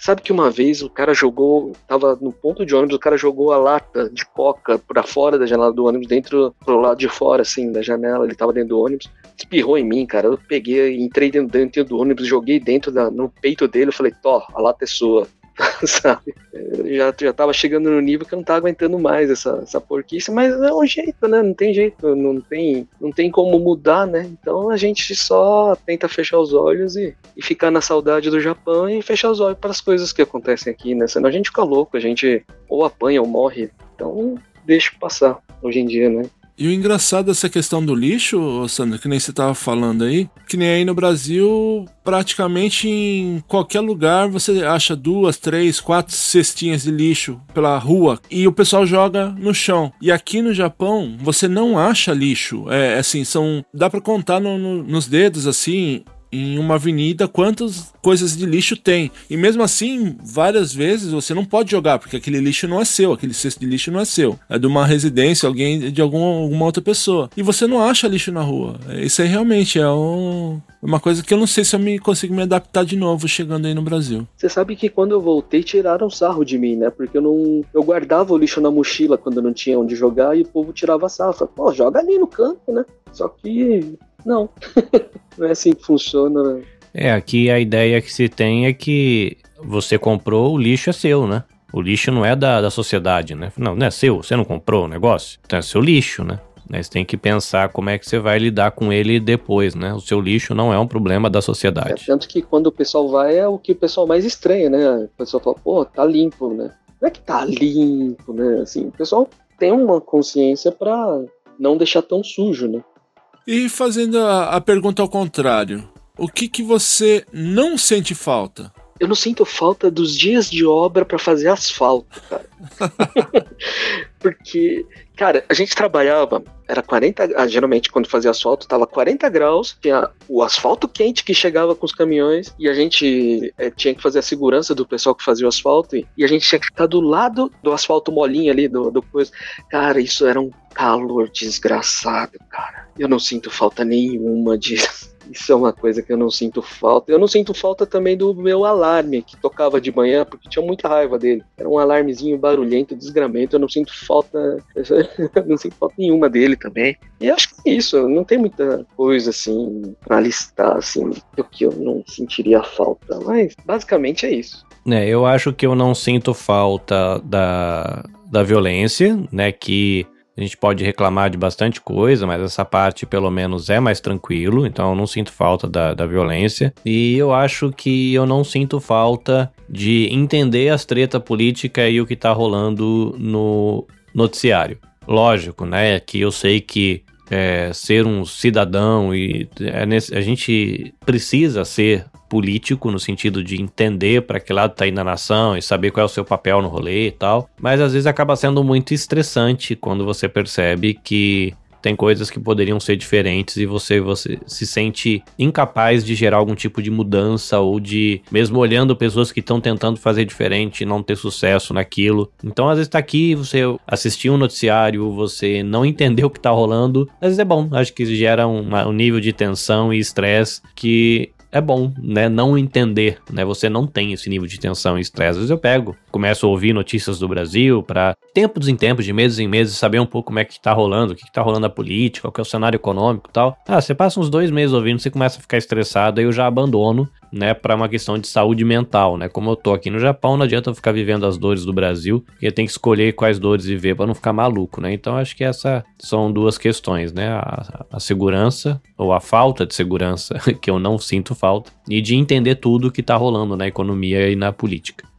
Sabe que uma vez o cara jogou, tava no ponto de ônibus, o cara jogou a lata de coca para fora da janela do ônibus, dentro pro lado de fora, assim, da janela, ele tava dentro do ônibus, espirrou em mim, cara. Eu peguei, entrei dentro, dentro do ônibus, joguei dentro da, no peito dele, eu falei, Tó, a lata é sua. sabe? Já, já tava chegando no nível que eu não tava aguentando mais essa, essa porquice, mas é um jeito, né? Não tem jeito, não tem, não tem como mudar, né? Então a gente só tenta fechar os olhos e, e ficar na saudade do Japão e fechar os olhos para as coisas que acontecem aqui, né? Senão a gente fica louco, a gente ou apanha ou morre Então, deixa passar hoje em dia, né? E o engraçado dessa questão do lixo, Sandra, que nem você estava falando aí, que nem aí no Brasil, praticamente em qualquer lugar você acha duas, três, quatro cestinhas de lixo pela rua e o pessoal joga no chão. E aqui no Japão você não acha lixo. É assim, são. dá para contar no, no, nos dedos assim em uma avenida quantas coisas de lixo tem. E mesmo assim, várias vezes você não pode jogar, porque aquele lixo não é seu, aquele cesto de lixo não é seu. É de uma residência, alguém de alguma, alguma outra pessoa. E você não acha lixo na rua. Isso aí realmente é um, uma coisa que eu não sei se eu me consigo me adaptar de novo chegando aí no Brasil. Você sabe que quando eu voltei, tiraram sarro de mim, né? Porque eu não. Eu guardava o lixo na mochila quando não tinha onde jogar e o povo tirava sarro. Pô, joga ali no canto, né? Só que não. não é assim que funciona, né? É, aqui a ideia que se tem é que você comprou, o lixo é seu, né? O lixo não é da, da sociedade, né? Não, não é seu, você não comprou o negócio. Então é seu lixo, né? Você tem que pensar como é que você vai lidar com ele depois, né? O seu lixo não é um problema da sociedade. É, tanto que quando o pessoal vai é o que o pessoal mais estranha, né? O pessoal fala, pô, tá limpo, né? Não é que tá limpo, né? Assim, o pessoal tem uma consciência para não deixar tão sujo, né? E fazendo a, a pergunta ao contrário, o que, que você não sente falta? Eu não sinto falta dos dias de obra para fazer asfalto, cara. Porque, cara, a gente trabalhava, era 40, ah, geralmente quando fazia asfalto tava 40 graus, tinha o asfalto quente que chegava com os caminhões e a gente é, tinha que fazer a segurança do pessoal que fazia o asfalto e, e, a gente tinha que ficar do lado do asfalto molinho ali, do, do coisa. Cara, isso era um calor desgraçado, cara. Eu não sinto falta nenhuma disso. Isso é uma coisa que eu não sinto falta. Eu não sinto falta também do meu alarme, que tocava de manhã, porque tinha muita raiva dele. Era um alarmezinho barulhento, desgramento. Eu não sinto falta. não sinto falta nenhuma dele também. E acho que é isso. Não tem muita coisa assim pra listar, assim, do que eu não sentiria falta. Mas basicamente é isso. É, eu acho que eu não sinto falta da, da violência, né? Que a gente pode reclamar de bastante coisa, mas essa parte pelo menos é mais tranquilo, então eu não sinto falta da, da violência. E eu acho que eu não sinto falta de entender as treta política e o que tá rolando no noticiário. Lógico, né? Que eu sei que é, ser um cidadão e é nesse, a gente precisa ser político no sentido de entender para que lado tá indo a nação e saber qual é o seu papel no rolê e tal, mas às vezes acaba sendo muito estressante quando você percebe que tem coisas que poderiam ser diferentes e você, você se sente incapaz de gerar algum tipo de mudança ou de, mesmo olhando pessoas que estão tentando fazer diferente, não ter sucesso naquilo. Então, às vezes tá aqui, você assistir um noticiário, você não entender o que tá rolando, às vezes é bom. Acho que gera um nível de tensão e estresse que é bom, né? Não entender, né? Você não tem esse nível de tensão e estresse. Às vezes eu pego, começo a ouvir notícias do Brasil para tempos em tempos, de meses em meses, saber um pouco como é que tá rolando, o que, que tá rolando a política, qual que é o cenário econômico e tal. Ah, você passa uns dois meses ouvindo, você começa a ficar estressado, aí eu já abandono né, para uma questão de saúde mental, né? Como eu tô aqui no Japão, não adianta eu ficar vivendo as dores do Brasil, eu tenho que escolher quais dores viver para não ficar maluco, né? Então acho que essas são duas questões, né? A, a, segurança ou a falta de segurança, que eu não sinto falta, e de entender tudo que tá rolando na economia e na política.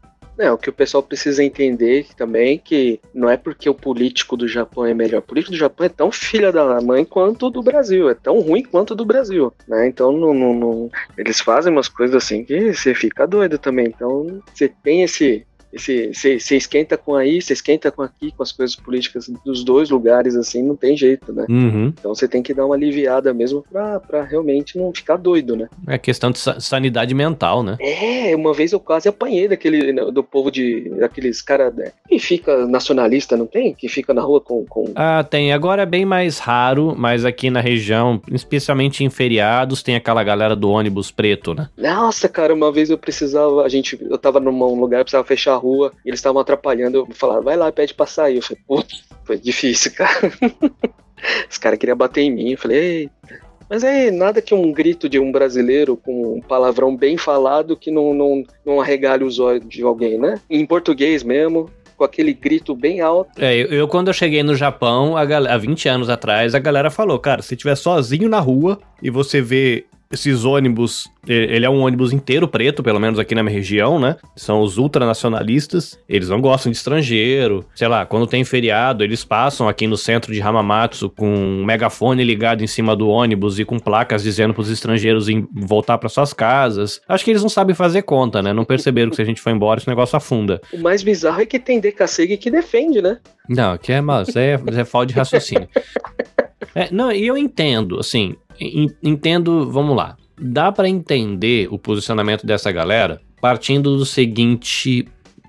É, o que o pessoal precisa entender também que não é porque o político do Japão é melhor. O político do Japão é tão filha da mãe quanto do Brasil, é tão ruim quanto do Brasil, né? Então não, eles fazem umas coisas assim que você fica doido também. Então você tem esse você esquenta com aí, você esquenta com aqui, com as coisas políticas dos dois lugares, assim, não tem jeito, né? Uhum. Então você tem que dar uma aliviada mesmo pra, pra realmente não ficar doido, né? É questão de sanidade mental, né? É, uma vez eu quase apanhei daquele, né, do povo de, daqueles caras né, que fica nacionalista, não tem? Que fica na rua com, com... Ah, tem. Agora é bem mais raro, mas aqui na região, especialmente em feriados, tem aquela galera do ônibus preto, né? Nossa, cara, uma vez eu precisava, a gente, eu tava num lugar, precisava fechar rua e eles estavam atrapalhando. Eu falaram, vai lá, pede pra sair. Eu falei, pô, foi difícil, cara. Os caras queriam bater em mim. Eu falei, eita. Mas é nada que um grito de um brasileiro com um palavrão bem falado que não, não, não arregale os olhos de alguém, né? Em português mesmo, com aquele grito bem alto. É, eu, eu quando eu cheguei no Japão, a há 20 anos atrás, a galera falou, cara, se estiver sozinho na rua e você vê esses ônibus, ele é um ônibus inteiro preto, pelo menos aqui na minha região, né? São os ultranacionalistas, eles não gostam de estrangeiro. Sei lá, quando tem feriado, eles passam aqui no centro de Hamamatsu com um megafone ligado em cima do ônibus e com placas dizendo para os estrangeiros voltar para suas casas. Acho que eles não sabem fazer conta, né? Não perceberam que se a gente for embora, esse negócio afunda. O mais bizarro é que tem DKC que defende, né? Não, que é, mas é, é falta de raciocínio. É, não, e eu entendo, assim, entendo, vamos lá. Dá para entender o posicionamento dessa galera partindo do seguinte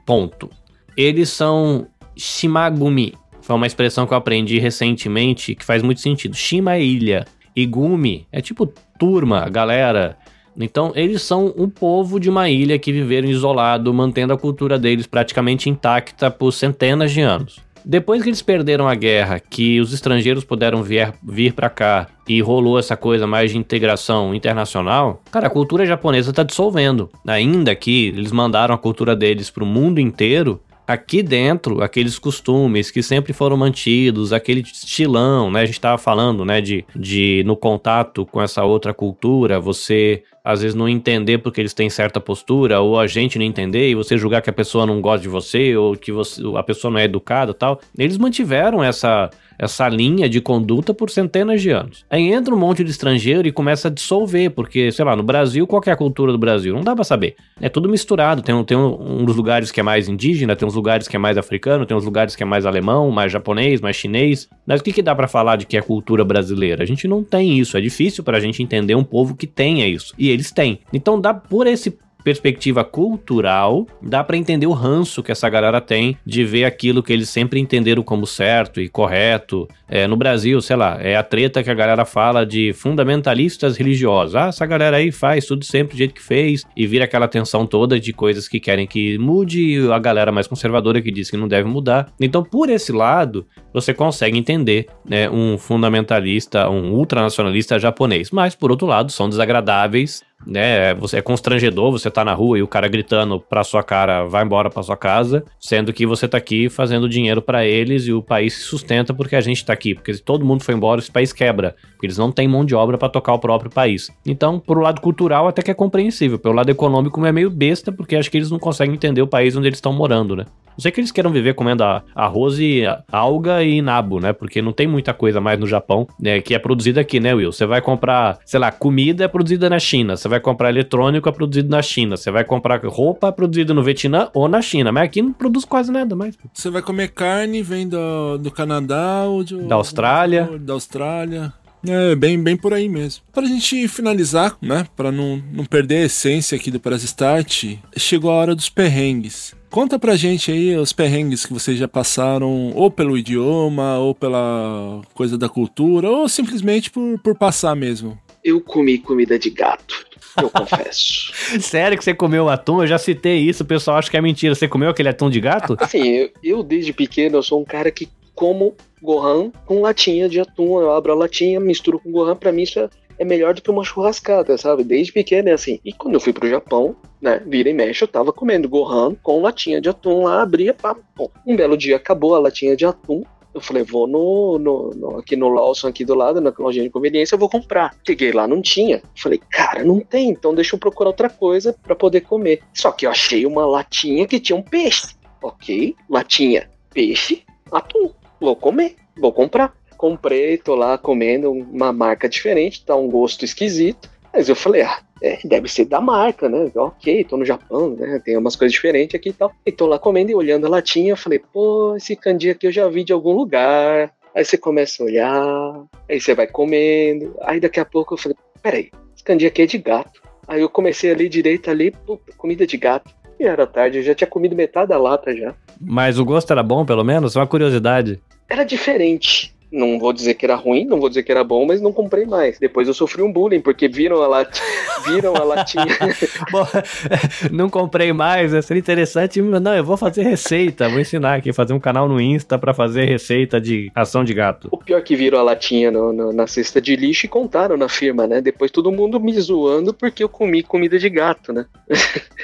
ponto. Eles são Shimagumi. Foi uma expressão que eu aprendi recentemente que faz muito sentido. Shima é ilha. E Gumi é tipo turma, galera. Então, eles são um povo de uma ilha que viveram isolado, mantendo a cultura deles praticamente intacta por centenas de anos. Depois que eles perderam a guerra, que os estrangeiros puderam vir, vir para cá e rolou essa coisa mais de integração internacional, cara, a cultura japonesa tá dissolvendo. Ainda que eles mandaram a cultura deles pro mundo inteiro, aqui dentro, aqueles costumes que sempre foram mantidos, aquele estilão, né? A gente estava falando, né, de, de no contato com essa outra cultura, você às vezes não entender porque eles têm certa postura, ou a gente não entender e você julgar que a pessoa não gosta de você, ou que você, a pessoa não é educada tal. Eles mantiveram essa essa linha de conduta por centenas de anos. Aí entra um monte de estrangeiro e começa a dissolver, porque, sei lá, no Brasil, qual é a cultura do Brasil? Não dá pra saber. É tudo misturado. Tem, um, tem um, dos lugares que é mais indígena, tem uns lugares que é mais africano, tem uns lugares que é mais alemão, mais japonês, mais chinês. Mas o que, que dá para falar de que é cultura brasileira? A gente não tem isso. É difícil pra gente entender um povo que tenha isso. E eles têm. Então dá por esse perspectiva cultural, dá para entender o ranço que essa galera tem de ver aquilo que eles sempre entenderam como certo e correto. É, no Brasil, sei lá, é a treta que a galera fala de fundamentalistas religiosos. Ah, essa galera aí faz tudo sempre do jeito que fez e vira aquela tensão toda de coisas que querem que mude e a galera mais conservadora que diz que não deve mudar. Então, por esse lado, você consegue entender né, um fundamentalista, um ultranacionalista japonês. Mas, por outro lado, são desagradáveis né? Você é constrangedor, você tá na rua e o cara gritando pra sua cara, vai embora pra sua casa, sendo que você tá aqui fazendo dinheiro para eles e o país se sustenta porque a gente tá aqui, porque se todo mundo for embora, esse país quebra, porque eles não têm mão de obra para tocar o próprio país. Então, por lado cultural até que é compreensível, pelo lado econômico é meio besta, porque acho que eles não conseguem entender o país onde eles estão morando, né? Não sei que eles queiram viver comendo arroz e alga e nabo, né? Porque não tem muita coisa mais no Japão, né? Que é produzida aqui, né, Will? Você vai comprar, sei lá, comida é produzida na China. Você vai comprar eletrônico é produzido na China. Você vai comprar roupa é produzida no Vietnã ou na China. Mas aqui não produz quase nada mais. Você vai comer carne, vem do, do Canadá ou de, da Austrália. Da Austrália. É, bem, bem por aí mesmo. Para a gente finalizar, né, para não, não perder a essência aqui do Press Start, chegou a hora dos perrengues. Conta pra gente aí os perrengues que vocês já passaram, ou pelo idioma, ou pela coisa da cultura, ou simplesmente por, por passar mesmo. Eu comi comida de gato. Eu confesso. Sério que você comeu atum? Eu já citei isso, o pessoal acha que é mentira. Você comeu aquele atum de gato? Assim, eu, eu desde pequeno eu sou um cara que como Gohan com latinha de atum. Eu abro a latinha, misturo com Gohan. Pra mim, isso é, é melhor do que uma churrascada, sabe? Desde pequeno é assim. E quando eu fui pro Japão, né, vira e mexe, eu tava comendo Gohan com latinha de atum lá, abria, pá, pô. Um belo dia acabou a latinha de atum. Eu falei, vou no, no, no, aqui no Lawson, aqui do lado, na lojinha de conveniência, eu vou comprar. Cheguei lá, não tinha. Falei, cara, não tem, então deixa eu procurar outra coisa para poder comer. Só que eu achei uma latinha que tinha um peixe. Ok, latinha, peixe, atum vou comer, vou comprar. Comprei, tô lá comendo uma marca diferente, tá um gosto esquisito. Mas eu falei, ah, é, deve ser da marca, né? Ok, tô no Japão, né? Tem umas coisas diferentes aqui e tal. E tô lá comendo e olhando a latinha, eu falei, pô, esse candy aqui eu já vi de algum lugar. Aí você começa a olhar, aí você vai comendo. Aí daqui a pouco eu falei, peraí, esse candy aqui é de gato. Aí eu comecei ali direito ali, puta, comida de gato. E era tarde, eu já tinha comido metade da lata já. Mas o gosto era bom, pelo menos? Uma curiosidade era diferente. Não vou dizer que era ruim, não vou dizer que era bom, mas não comprei mais. Depois eu sofri um bullying, porque viram a, lat... viram a latinha. bom, não comprei mais, seria interessante. Não, eu vou fazer receita, vou ensinar aqui, fazer um canal no Insta para fazer receita de ação de gato. O pior é que viram a latinha no, no, na cesta de lixo e contaram na firma, né? Depois todo mundo me zoando porque eu comi comida de gato, né?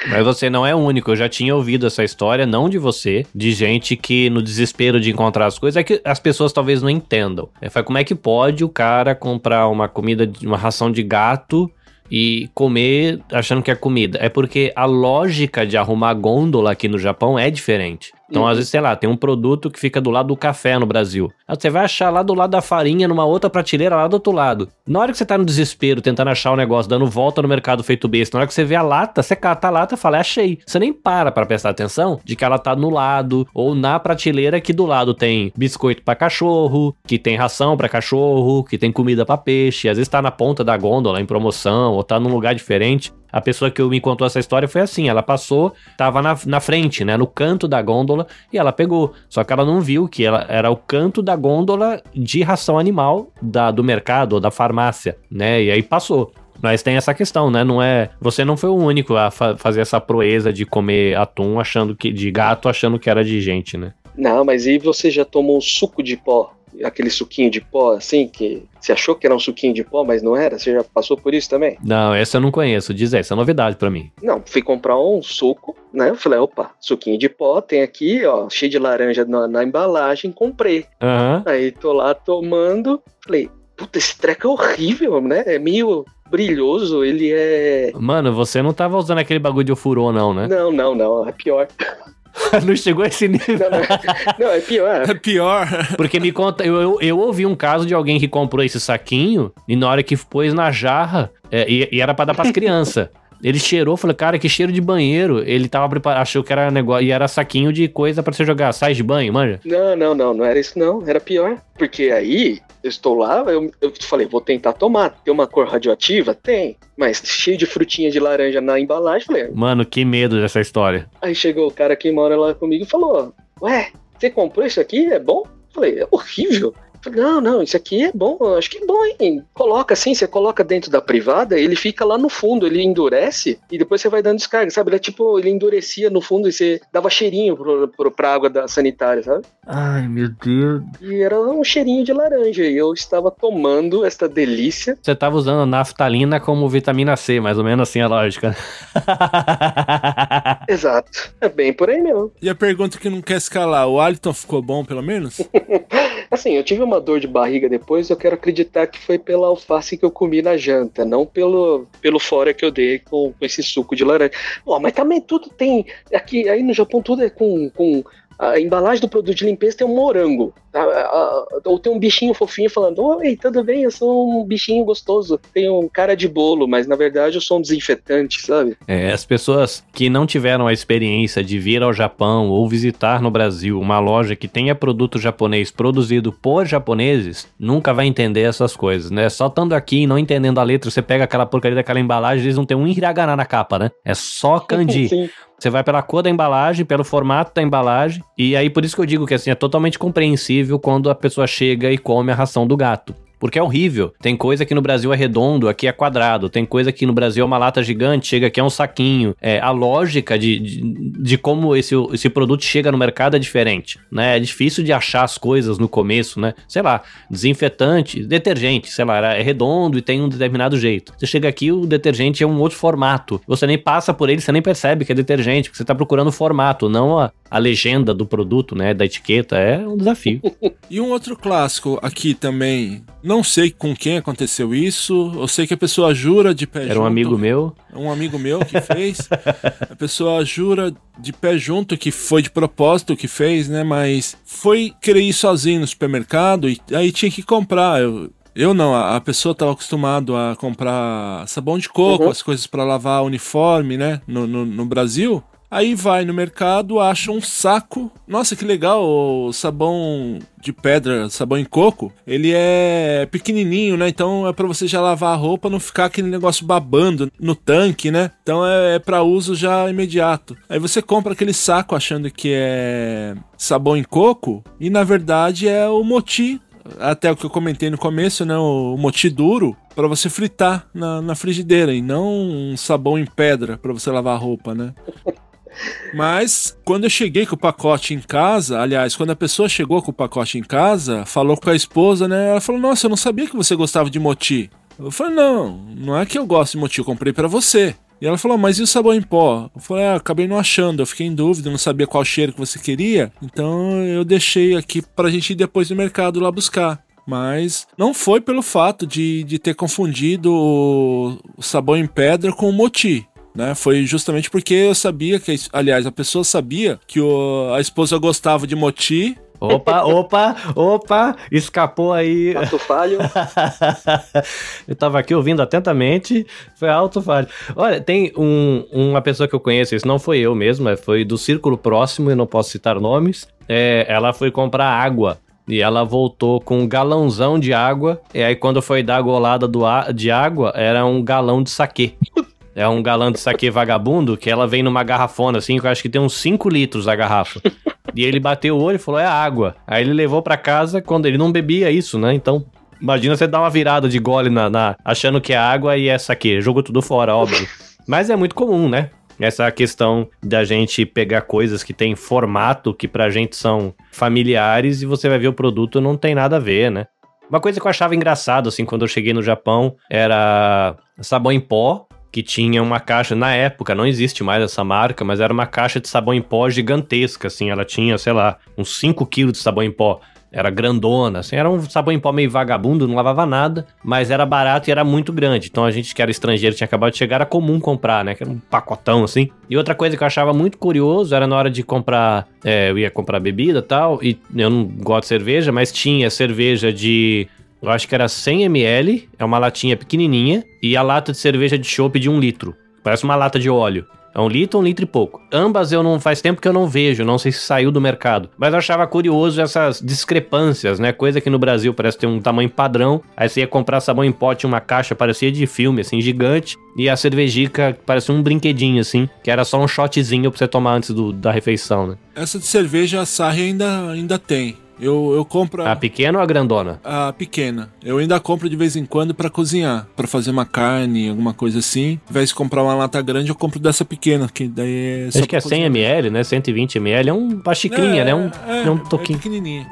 mas você não é o único, eu já tinha ouvido essa história, não de você, de gente que no desespero de encontrar as coisas, é que as pessoas talvez não entendam entendam. É, como é que pode o cara comprar uma comida, uma ração de gato e comer achando que é comida. É porque a lógica de arrumar gôndola aqui no Japão é diferente. Então, Uhum. às vezes, sei lá, tem um produto que fica do lado do café no Brasil. Aí Você vai achar lá do lado da farinha, numa outra prateleira lá do outro lado. Na hora que você tá no desespero, tentando achar o negócio, dando volta no mercado feito besta, na hora que você vê a lata, você cata a lata e fala, "É, achei. Você nem para pra prestar atenção de que ela tá no lado, ou na prateleira que do lado tem biscoito pra cachorro, que tem ração pra cachorro, que tem comida pra peixe. Às vezes tá na ponta da gôndola, em promoção, ou tá num lugar diferente. A pessoa que me contou essa história foi assim: ela passou, tava na, na frente, né, no canto da gôndola, e ela pegou. Só que ela não viu que ela era o canto da gôndola de ração animal da, do mercado ou da farmácia, né? E aí passou. Mas tem essa questão, né? Não é. Você não foi o único a fa- fazer essa proeza de comer atum achando que. de gato achando que era de gente, né? Não, mas e você já tomou suco de pó? Aquele suquinho de pó, assim, que você achou que era um suquinho de pó, mas não era? Você já passou por isso também? Não, essa eu não conheço. Diz essa é novidade pra mim. Não, fui comprar um suco, né? Eu falei, opa, suquinho de pó, tem aqui, ó, cheio de laranja na, na embalagem, comprei. Aham. Aí tô lá tomando, falei, puta, esse treco é horrível, né? É meio brilhoso, ele é. Mano, você não tava usando aquele bagulho de ofurô, não, né? Não, não, não, é pior. não chegou a esse nível. Não, não, é- não, é pior. É pior. Porque me conta, eu, eu, eu ouvi um caso de alguém que comprou esse saquinho e na hora que pôs na jarra, é, e, e era pra dar pras crianças. Ele cheirou, falou, cara, que cheiro de banheiro. Ele tava preparado, achou que era negócio, e era saquinho de coisa pra você jogar, sais de banho, manja? Não, não, não, não era isso não, era pior. Porque aí, eu estou lá, eu, eu falei, vou tentar tomar. Tem uma cor radioativa? Tem. Mas cheio de frutinha de laranja na embalagem, falei. Mano, que medo dessa história. Aí chegou o cara que mora lá comigo e falou, ué, você comprou isso aqui? É bom? Falei, é horrível. Não, não, isso aqui é bom, eu acho que é bom, hein? Coloca assim, você coloca dentro da privada, ele fica lá no fundo, ele endurece e depois você vai dando descarga, sabe? Ele é tipo, ele endurecia no fundo e você dava cheirinho pro, pro, pra água da sanitária, sabe? Ai, meu Deus. E era um cheirinho de laranja. E eu estava tomando esta delícia. Você tava usando a naftalina como vitamina C, mais ou menos assim a lógica. Exato. É bem por aí mesmo. E a pergunta que não quer escalar, o hálito ficou bom pelo menos? Assim, eu tive uma dor de barriga depois, eu quero acreditar que foi pela alface que eu comi na janta, não pelo, pelo fora que eu dei com, com esse suco de laranja. Ó, mas também tudo tem. Aqui, aí no Japão, tudo é com. com a embalagem do produto de limpeza tem um morango. tá? Ou tem um bichinho fofinho falando: Oi, tudo bem? Eu sou um bichinho gostoso. Tenho um cara de bolo, mas na verdade eu sou um desinfetante, sabe? É, as pessoas que não tiveram a experiência de vir ao Japão ou visitar no Brasil uma loja que tenha produto japonês produzido por japoneses, nunca vai entender essas coisas, né? Só estando aqui e não entendendo a letra, você pega aquela porcaria daquela embalagem, eles não tem um hiragana na capa, né? É só kanji. Você vai pela cor da embalagem, pelo formato da embalagem, e aí por isso que eu digo que assim é totalmente compreensível quando a pessoa chega e come a ração do gato. Porque é horrível. Tem coisa que no Brasil é redondo, aqui é quadrado. Tem coisa que no Brasil é uma lata gigante, chega aqui é um saquinho. É, a lógica de, de, de como esse, esse produto chega no mercado é diferente, né? É difícil de achar as coisas no começo, né? Sei lá, desinfetante, detergente, sei lá, é redondo e tem um determinado jeito. Você chega aqui, o detergente é um outro formato. Você nem passa por ele, você nem percebe que é detergente, porque você tá procurando o formato, não a, a legenda do produto, né? Da etiqueta. É um desafio. E um outro clássico aqui também, não sei com quem aconteceu isso, eu sei que a pessoa jura de pé Era junto. um amigo meu. Um amigo meu que fez. a pessoa jura de pé junto que foi de propósito que fez, né? Mas foi querer ir sozinho no supermercado e aí tinha que comprar. Eu, eu não, a a pessoa estava acostumado a comprar sabão de coco, Uhum. as coisas para lavar uniforme, né? No, no, no Brasil. Aí vai no mercado, acha um saco. Nossa, que legal, o sabão de pedra, sabão em coco. Ele é pequenininho, né? Então é pra você já lavar a roupa, não ficar aquele negócio babando no tanque, né? Então é, é para uso já imediato. Aí você compra aquele saco achando que é sabão em coco e na verdade é o moti. Até o que eu comentei no começo, né? O moti duro para você fritar na, na frigideira e não um sabão em pedra para você lavar a roupa, né? Mas quando eu cheguei com o pacote em casa, aliás, quando a pessoa chegou com o pacote em casa, falou com a esposa, né? Ela falou: Nossa, eu não sabia que você gostava de moti. Eu falei: Não, não é que eu gosto de moti, eu comprei pra você. E ela falou: Mas e o sabão em pó? Eu falei: Ah, acabei não achando, eu fiquei em dúvida, não sabia qual cheiro que você queria. Então eu deixei aqui pra gente ir depois no mercado lá buscar. Mas não foi pelo fato de, de ter confundido o sabão em pedra com o moti. Né? Foi justamente porque eu sabia que, aliás, a pessoa sabia que o, a esposa gostava de moti Opa, opa, opa, escapou aí. Ato falho. eu tava aqui ouvindo atentamente, foi alto falho. Olha, tem um, uma pessoa que eu conheço, isso não foi eu mesmo, foi do círculo próximo, eu não posso citar nomes. É, ela foi comprar água e ela voltou com um galãozão de água. E aí, quando foi dar a golada do de água, era um galão de saquê. É um galão de saque vagabundo que ela vem numa garrafona assim, que eu acho que tem uns 5 litros a garrafa. e ele bateu o olho e falou: é água. Aí ele levou para casa quando ele não bebia isso, né? Então. Imagina você dar uma virada de gole na, na achando que é água e é saque. Jogou tudo fora, óbvio. Mas é muito comum, né? essa questão da gente pegar coisas que tem formato que pra gente são familiares e você vai ver o produto não tem nada a ver, né? Uma coisa que eu achava engraçado assim quando eu cheguei no Japão era sabão em pó que tinha uma caixa, na época, não existe mais essa marca, mas era uma caixa de sabão em pó gigantesca, assim, ela tinha, sei lá, uns 5 quilos de sabão em pó. Era grandona, assim, era um sabão em pó meio vagabundo, não lavava nada, mas era barato e era muito grande. Então a gente que era estrangeiro, tinha acabado de chegar, era comum comprar, né? Que era um pacotão, assim. E outra coisa que eu achava muito curioso era na hora de comprar, é, eu ia comprar bebida tal, e eu não gosto de cerveja, mas tinha cerveja de eu acho que era 100 ml, é uma latinha pequenininha, e a lata de cerveja de chopp de um litro. Parece uma lata de óleo. É um litro, um litro e pouco. Ambas eu não faz tempo que eu não vejo, não sei se saiu do mercado. Mas eu achava curioso essas discrepâncias, né? Coisa que no Brasil parece ter um tamanho padrão. Aí você ia comprar sabão em pote, uma caixa parecia de filme, assim, gigante. E a cervejica parecia um brinquedinho, assim, que era só um shotzinho pra você tomar antes do, da refeição, né? Essa de cerveja a Sarri ainda, ainda tem. Eu, eu compro. A, a pequena ou a grandona? A pequena. Eu ainda compro de vez em quando para cozinhar, para fazer uma carne, alguma coisa assim. Ao invés de comprar uma lata grande, eu compro dessa pequena, que daí é. Acho que é 100 ml, né? 120 ml. É um, uma xicrinha, é, né? Um, é, é um toquinho. É pequenininha.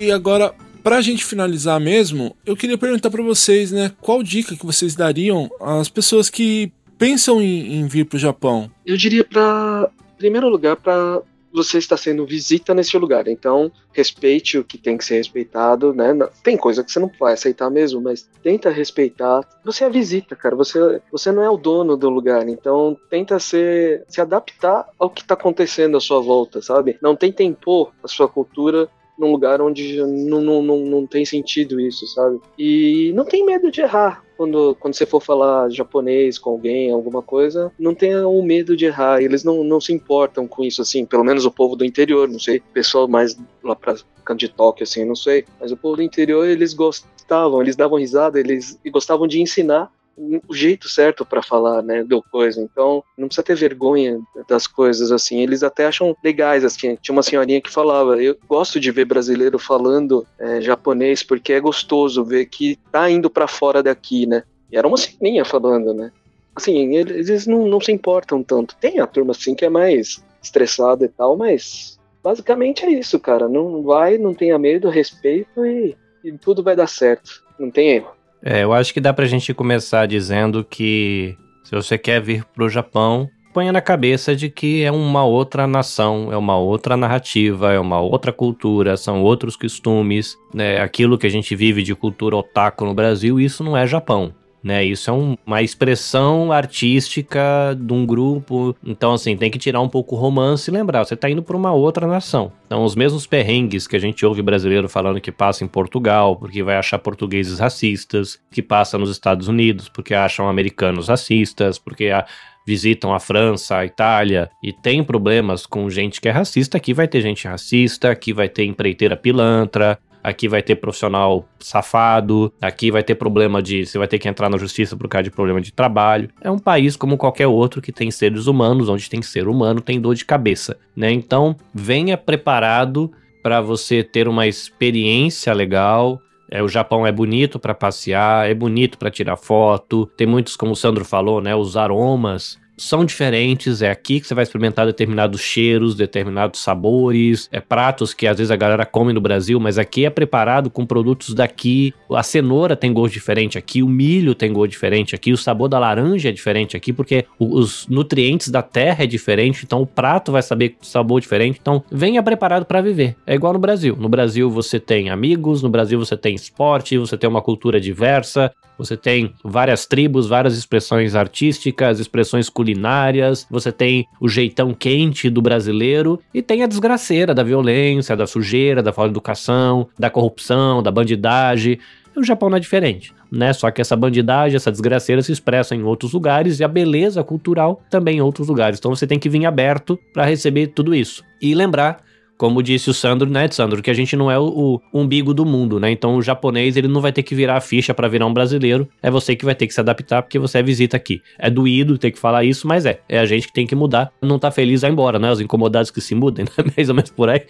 E agora, Pra gente finalizar mesmo, eu queria perguntar para vocês, né, qual dica que vocês dariam às pessoas que pensam em, em vir para o Japão? Eu diria para, primeiro lugar, para você estar sendo visita nesse lugar. Então, respeite o que tem que ser respeitado, né? Tem coisa que você não vai aceitar mesmo, mas tenta respeitar. Você é visita, cara. Você, você não é o dono do lugar. Então, tenta ser, se adaptar ao que está acontecendo à sua volta, sabe? Não tenta impor a sua cultura num lugar onde não, não, não, não tem sentido isso, sabe? E não tem medo de errar quando, quando você for falar japonês com alguém, alguma coisa, não tenha o medo de errar. Eles não, não se importam com isso, assim. Pelo menos o povo do interior, não sei. Pessoal mais lá pra canto de assim, não sei. Mas o povo do interior, eles gostavam, eles davam risada, eles gostavam de ensinar o jeito certo para falar, né, do coisa. Então, não precisa ter vergonha das coisas assim. Eles até acham legais assim. Tinha uma senhorinha que falava: "Eu gosto de ver brasileiro falando é, japonês porque é gostoso ver que tá indo para fora daqui, né?" E era uma senhorinha falando, né? Assim, eles não, não se importam tanto. Tem a turma assim que é mais estressada e tal, mas basicamente é isso, cara. Não vai, não tenha medo, respeito e, e tudo vai dar certo. Não tem erro. É, eu acho que dá pra gente começar dizendo que se você quer vir pro Japão, ponha na cabeça de que é uma outra nação, é uma outra narrativa, é uma outra cultura, são outros costumes, né? Aquilo que a gente vive de cultura otaku no Brasil, isso não é Japão né? Isso é um, uma expressão artística de um grupo. Então, assim, tem que tirar um pouco o romance e lembrar, você tá indo para uma outra nação. Então, os mesmos perrengues que a gente ouve brasileiro falando que passa em Portugal, porque vai achar portugueses racistas, que passa nos Estados Unidos, porque acham americanos racistas, porque a, visitam a França, a Itália e tem problemas com gente que é racista, aqui vai ter gente racista, aqui vai ter empreiteira pilantra, aqui vai ter profissional safado, aqui vai ter problema de. Você vai ter que entrar na justiça por causa de problema de trabalho. É um país como qualquer outro que tem seres humanos, onde tem ser humano, tem dor de cabeça, né? Então, venha preparado para você ter uma experiência legal. É, o Japão é bonito para passear, é bonito para tirar foto. Tem muitos, como o Sandro falou, né? Os aromas são diferentes. É aqui que você vai experimentar determinados cheiros, determinados sabores, é pratos que às vezes a galera come no Brasil, mas aqui é preparado com produtos daqui. A cenoura tem gosto diferente aqui, o milho tem gosto diferente aqui, o sabor da laranja é diferente aqui, porque os nutrientes da terra é diferente, então o prato vai saber sabor diferente. Então, venha preparado para viver. É igual no Brasil. No Brasil você tem amigos, no Brasil você tem esporte, você tem uma cultura diversa, você tem várias tribos, várias expressões artísticas, expressões culinárias, você tem o jeitão quente do brasileiro e tem a desgraceira da violência, da sujeira, da falta de educação, da corrupção, da bandidagem. O Japão não é diferente, né? Só que essa bandidagem, essa desgraceira se expressa em outros lugares e a beleza cultural também em outros lugares. Então você tem que vir aberto para receber tudo isso. E lembrar como disse o Sandro, né, Sandro, que a gente não é o, o, umbigo do mundo, né? Então o japonês, ele não vai ter que virar a ficha para virar um brasileiro, é você que vai ter que se adaptar porque você é visita aqui. É doído ter que falar isso, mas é. É a gente que tem que mudar. Não tá feliz, vai embora, né? Os incomodados que se mudem, né? Mais ou menos por aí.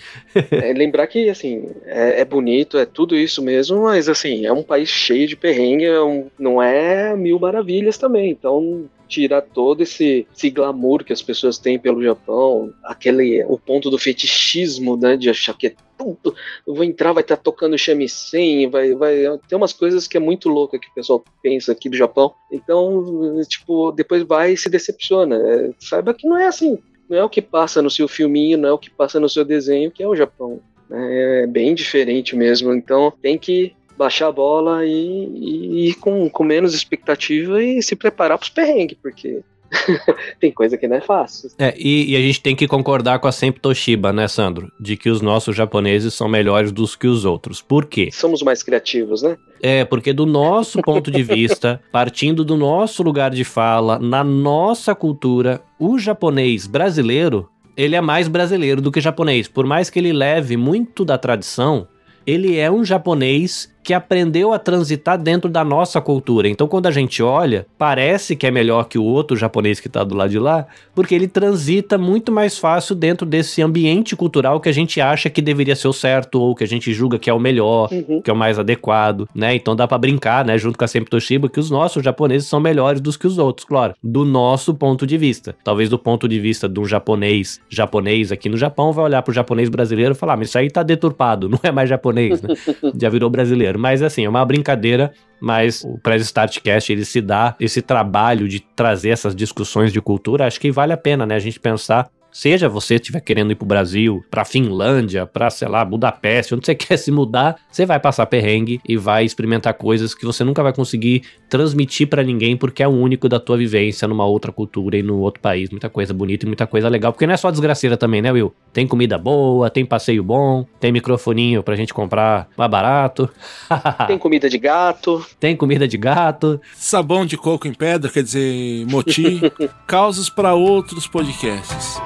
é, lembrar que, assim, é, é, bonito, é tudo isso mesmo, mas, assim, é um país cheio de perrengue, é um, não é mil maravilhas também. Então, tirar todo esse, esse glamour que as pessoas têm pelo Japão, aquele o ponto do fetichismo, né, de achar que é tudo, eu vou entrar, vai estar tá tocando shamisen, vai, vai tem umas coisas que é muito louca que o pessoal pensa aqui do Japão. Então, tipo, depois vai e se decepciona. É, saiba que não é assim, não é o que passa no seu filminho, não é o que passa no seu desenho que é o Japão. É bem diferente mesmo. Então tem que baixar a bola e, e ir com, com menos expectativa e se preparar para os perrengues, porque tem coisa que não é fácil. É, e, e, a gente tem que concordar com a Sempre Toshiba, né, Sandro? De que os nossos japoneses são melhores dos que os outros. Por quê? Somos mais criativos, né? É, porque do nosso ponto de vista, partindo do nosso lugar de fala, na nossa cultura, o japonês brasileiro, ele é mais brasileiro do que japonês. Por mais que ele leve muito da tradição, ele é um japonês que aprendeu a transitar dentro da nossa cultura. Então, quando a gente olha, parece que é melhor que o outro japonês que está do lado de lá, porque ele transita muito mais fácil dentro desse ambiente cultural que a gente acha que deveria ser o certo ou que a gente julga que é o melhor, uhum. que é o mais adequado, né? Então dá para brincar, né, junto com a Sempre Toshiba, que os nossos japoneses são melhores dos que os outros, claro, do nosso ponto de vista. Talvez do ponto de vista de um japonês japonês aqui no Japão vai olhar pro japonês brasileiro e falar: ah, "Mas isso aí tá deturpado, não é mais japonês, né? Já virou brasileiro" brasileiro. Mas assim, é uma brincadeira, mas o Press Startcast ele se dá esse trabalho de trazer essas discussões de cultura, acho que vale a pena, né? A gente pensar Seja você estiver querendo ir para o Brasil, para Finlândia, para sei lá, Budapeste, onde você quer se mudar, você vai passar perrengue e vai experimentar coisas que você nunca vai conseguir transmitir para ninguém porque é o único da tua vivência numa outra cultura e no outro país. Muita coisa bonita e muita coisa legal, porque não é só desgraceira também, né, Will? Tem comida boa, tem passeio bom, tem microfoninho pra gente comprar mais barato. tem comida de gato. Tem comida de gato. Sabão de coco em pedra, quer dizer, moti. Causos para outros podcasts.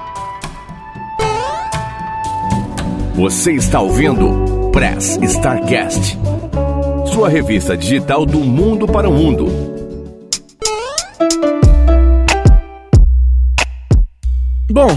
Você está ouvindo Press Starcast, sua revista digital do mundo para o mundo. Bom,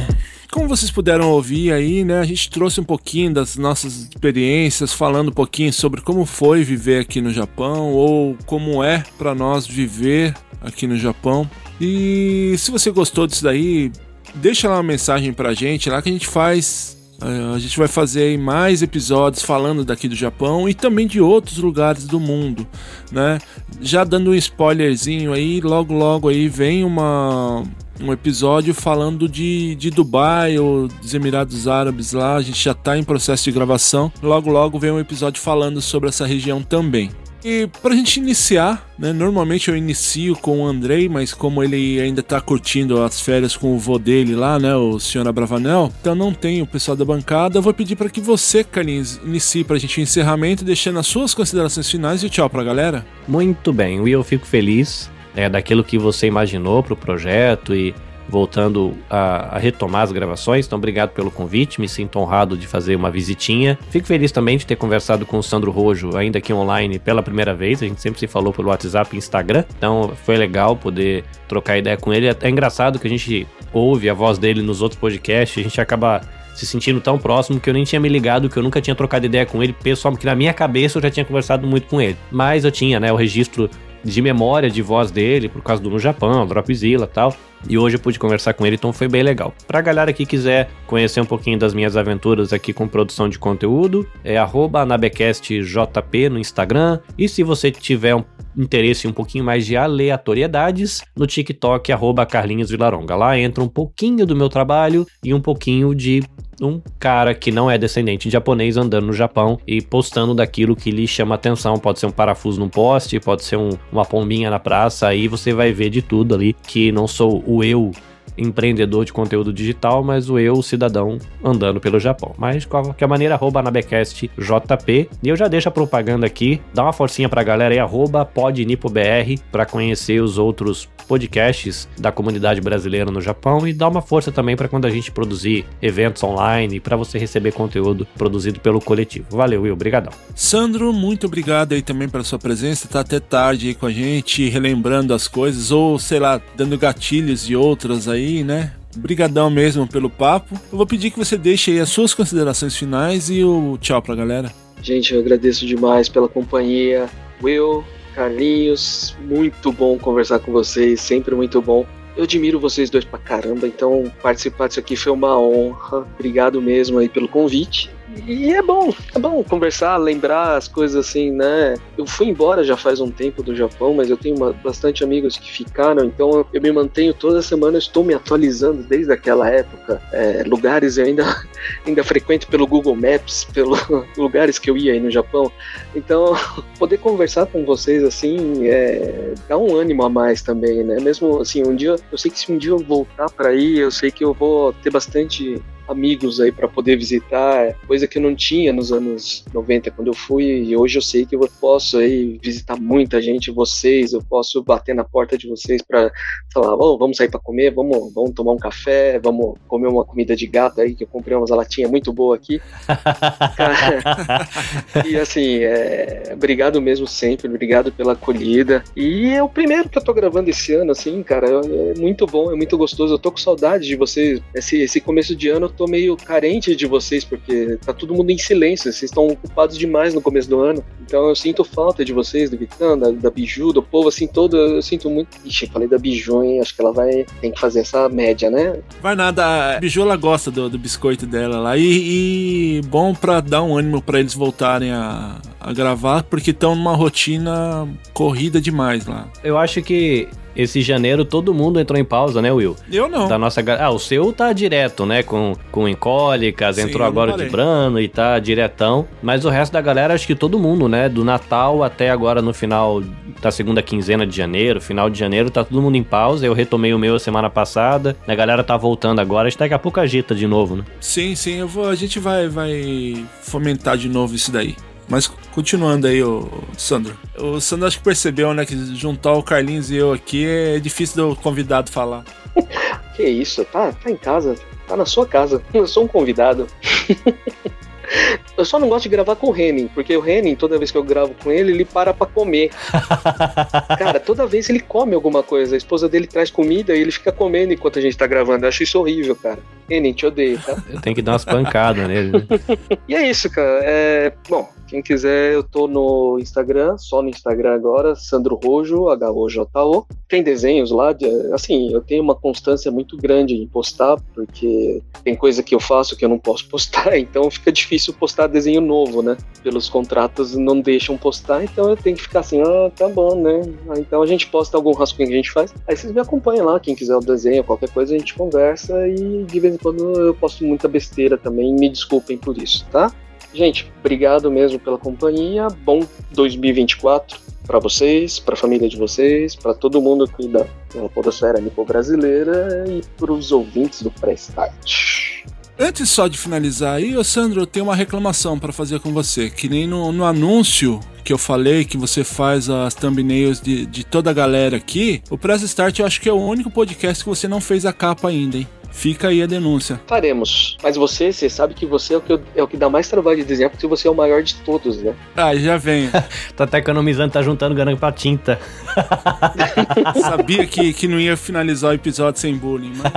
como vocês puderam ouvir aí, né, a gente trouxe um pouquinho das nossas experiências, falando um pouquinho sobre como foi viver aqui no Japão ou como é para nós viver aqui no Japão. E se você gostou disso daí, deixa lá uma mensagem pra gente lá que a gente faz a gente vai fazer mais episódios falando daqui do Japão e também de outros lugares do mundo, né? Já dando um spoilerzinho aí, logo logo aí vem uma um episódio falando de, de Dubai ou dos Emirados Árabes lá, a gente já está em processo de gravação. Logo logo vem um episódio falando sobre essa região também. E pra gente iniciar, né? Normalmente eu inicio com o Andrei, mas como ele ainda tá curtindo as férias com o vô dele lá, né? O senhor Abravanel, então não tem o pessoal da bancada. Eu vou pedir para que você, Carlinhos, inicie pra gente o encerramento, deixando as suas considerações finais e tchau pra galera. Muito bem, Will, eu fico feliz é, daquilo que você imaginou pro projeto e voltando a, a, retomar as gravações. Então, obrigado pelo convite, me sinto honrado de fazer uma visitinha. Fico feliz também de ter conversado com o Sandro Rojo, ainda aqui online pela primeira vez. A gente sempre se falou pelo WhatsApp e Instagram, então foi legal poder trocar ideia com ele. É engraçado que a gente ouve a voz dele nos outros podcasts, a gente acaba se sentindo tão próximo que eu nem tinha me ligado, que eu nunca tinha trocado ideia com ele pessoal, na minha cabeça eu já tinha conversado muito com ele. Mas eu tinha, né, o registro de memória de voz dele, por causa do No Japão, Dropzilla e tal. E hoje eu pude conversar com ele, então foi bem legal. Pra galera que quiser conhecer um pouquinho das minhas aventuras aqui com produção de conteúdo, é anabecastjp no Instagram. E se você tiver um interesse um pouquinho mais de aleatoriedades, no TikTok, arroba Carlinhos Vilaronga. Lá entra um pouquinho do meu trabalho e um pouquinho de um cara que não é descendente de japonês andando no Japão e postando daquilo que lhe chama atenção. Pode ser um parafuso num poste, pode ser um, uma pombinha na praça, aí você vai ver de tudo ali, que não sou o eu empreendedor de conteúdo digital, mas o eu, cidadão, andando pelo Japão. Mas, de qualquer maneira, arroba JP. E eu já deixo a propaganda aqui, dá uma forcinha pra galera aí, arroba podnipobr, pra conhecer os outros podcasts da comunidade brasileira no Japão e dá uma força também para quando a gente produzir eventos online, para você receber conteúdo produzido pelo coletivo. Valeu, Will, obrigadão. Sandro, muito obrigado aí também pela sua presença, tá até tarde aí com a gente, relembrando as coisas, ou sei lá, dando gatilhos e outras aí, né? Brigadão mesmo pelo papo. Eu vou pedir que você deixe aí as suas considerações finais e o tchau pra galera. Gente, eu agradeço demais pela companhia. Will, Carlinhos, muito bom conversar com vocês, sempre muito bom. Eu admiro vocês dois pra caramba, então participar disso aqui foi uma honra. Obrigado mesmo aí pelo convite. E é bom, é bom conversar, lembrar as coisas assim, né? Eu fui embora já faz um tempo do Japão, mas eu tenho uma, bastante amigos que ficaram, então eu me mantenho toda semana, estou me atualizando desde aquela época. É, lugares eu ainda, ainda frequento pelo Google Maps, pelos lugares que eu ia aí no Japão. Então, poder conversar com vocês assim é, dá um ânimo a mais também, né? Mesmo assim, um dia, eu sei que se um dia eu voltar para aí, eu sei que eu vou ter bastante amigos aí para poder visitar, coisa que eu não tinha nos anos 90 quando eu fui, e hoje eu sei que eu posso aí visitar muita gente, vocês, eu posso bater na porta de vocês para falar, oh, vamos sair para comer, vamos, vamos tomar um café, vamos comer uma comida de gato aí que eu comprei umas latinhas muito boa aqui. e assim, é, obrigado mesmo sempre, obrigado pela acolhida. E é o primeiro que eu tô gravando esse ano, assim, cara, é muito bom, é muito gostoso. Eu tô com saudade de vocês. Esse, esse começo de ano tô meio carente de vocês, porque tá todo mundo em silêncio, vocês estão ocupados demais no começo do ano. Então eu sinto falta de vocês, do Vitão, da, da Biju, do povo, assim, todo. Eu sinto muito. Ixi, falei da Biju, hein? Acho que ela vai. Tem que fazer essa média, né? Vai nada, a Biju ela gosta do, do biscoito dela lá. E, e bom pra dar um ânimo para eles voltarem a, a gravar, porque estão numa rotina corrida demais lá. Eu acho que esse janeiro todo mundo entrou em pausa, né, Will? Eu não. Da nossa Ah, o seu tá direto, né? Com, com encólicas, Sim, entrou agora de brano e tá diretão. Mas o resto da galera, acho que todo mundo, né? Do Natal até agora no final da segunda quinzena de janeiro, final de janeiro, tá todo mundo em pausa. Eu retomei o meu semana passada. A galera tá voltando agora. Acho que daqui a pouco agita de novo, né? Sim, sim. Eu vou, a gente vai, vai fomentar de novo isso daí. Mas continuando aí, o Sandro. O Sandro acho que percebeu, né, que juntar o Carlinhos e eu aqui é difícil do convidado falar. que isso, tá, tá em casa, tá na sua casa. Eu sou um convidado. Eu só não gosto de gravar com o Henning, porque o Henning, toda vez que eu gravo com ele, ele para pra comer. cara, toda vez ele come alguma coisa. A esposa dele traz comida e ele fica comendo enquanto a gente tá gravando. Eu acho isso horrível, cara. Henning, te odeio, tá? Eu tenho que dar umas pancadas nele. Né? e é isso, cara. É... Bom, quem quiser, eu tô no Instagram, só no Instagram agora, Sandro Rojo, H-O-J-O. Tem desenhos lá, de, assim, eu tenho uma constância muito grande em postar, porque tem coisa que eu faço que eu não posso postar, então fica difícil postar desenho novo, né? Pelos contratos não deixam postar, então eu tenho que ficar assim, ah, tá bom, né? Então a gente posta algum rascunho que a gente faz, aí vocês me acompanham lá, quem quiser o desenho, qualquer coisa a gente conversa e de vez em quando eu posto muita besteira também, me desculpem por isso, tá? Gente, obrigado mesmo pela companhia. Bom 2024 para vocês, para a família de vocês, para todo mundo aqui da Podosfera Nipo Brasileira e para os ouvintes do Prestart. Antes só de finalizar aí, ô Sandro, eu tenho uma reclamação para fazer com você. Que nem no, no anúncio que eu falei, que você faz as thumbnails de, de toda a galera aqui, o Press Start eu acho que é o único podcast que você não fez a capa ainda, hein? Fica aí a denúncia. Faremos. Mas você, você sabe que você é o que, eu- é o que dá mais trabalho de desenhar, porque você é o maior de todos, né? Ah, já vem. Tá até economizando, tá juntando grana pra tinta. Sabia que, que não ia finalizar o episódio sem bullying, mas...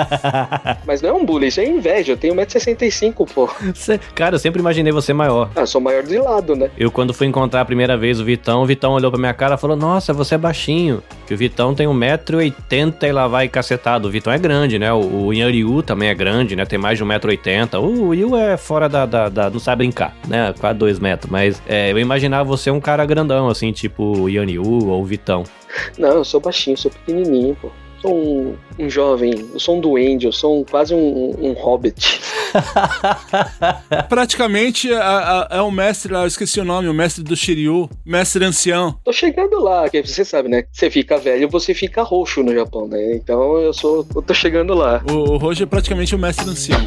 Mas não é um bullying, isso é inveja. Eu tenho 1,65m, pô. Cê- Cara, eu sempre imaginei você maior. Ah, eu sou maior de lado, né? Eu, quando fui encontrar a primeira vez o Vitão, o Vitão olhou pra minha cara e falou: Nossa, você é baixinho. Que o Vitão tem 1,80m e lá vai cacetado. O Vitão é grande, né? O, o Yanryu também é grande, né? Tem mais de 1,80m. O Yu é fora da, da, da- Não sabe brincar, né? Quase 2 metros. Mas é, eu imaginava você um cara grandão, assim, tipo o Yanryu ou Vitão. Não, eu sou baixinho, sou pequenininho, pô. Sou um, um jovem, eu sou um duende, eu sou um- quase um, um hobbit. Praticamente é o mestre lá, eu esqueci o nome, o mestre do Shiryu, mestre ancião. Tô chegando lá, que você sabe, né? Você fica velho, você fica roxo no Japão, né? Então eu sou, eu tô chegando lá. O, o Roger é praticamente o mestre ancião.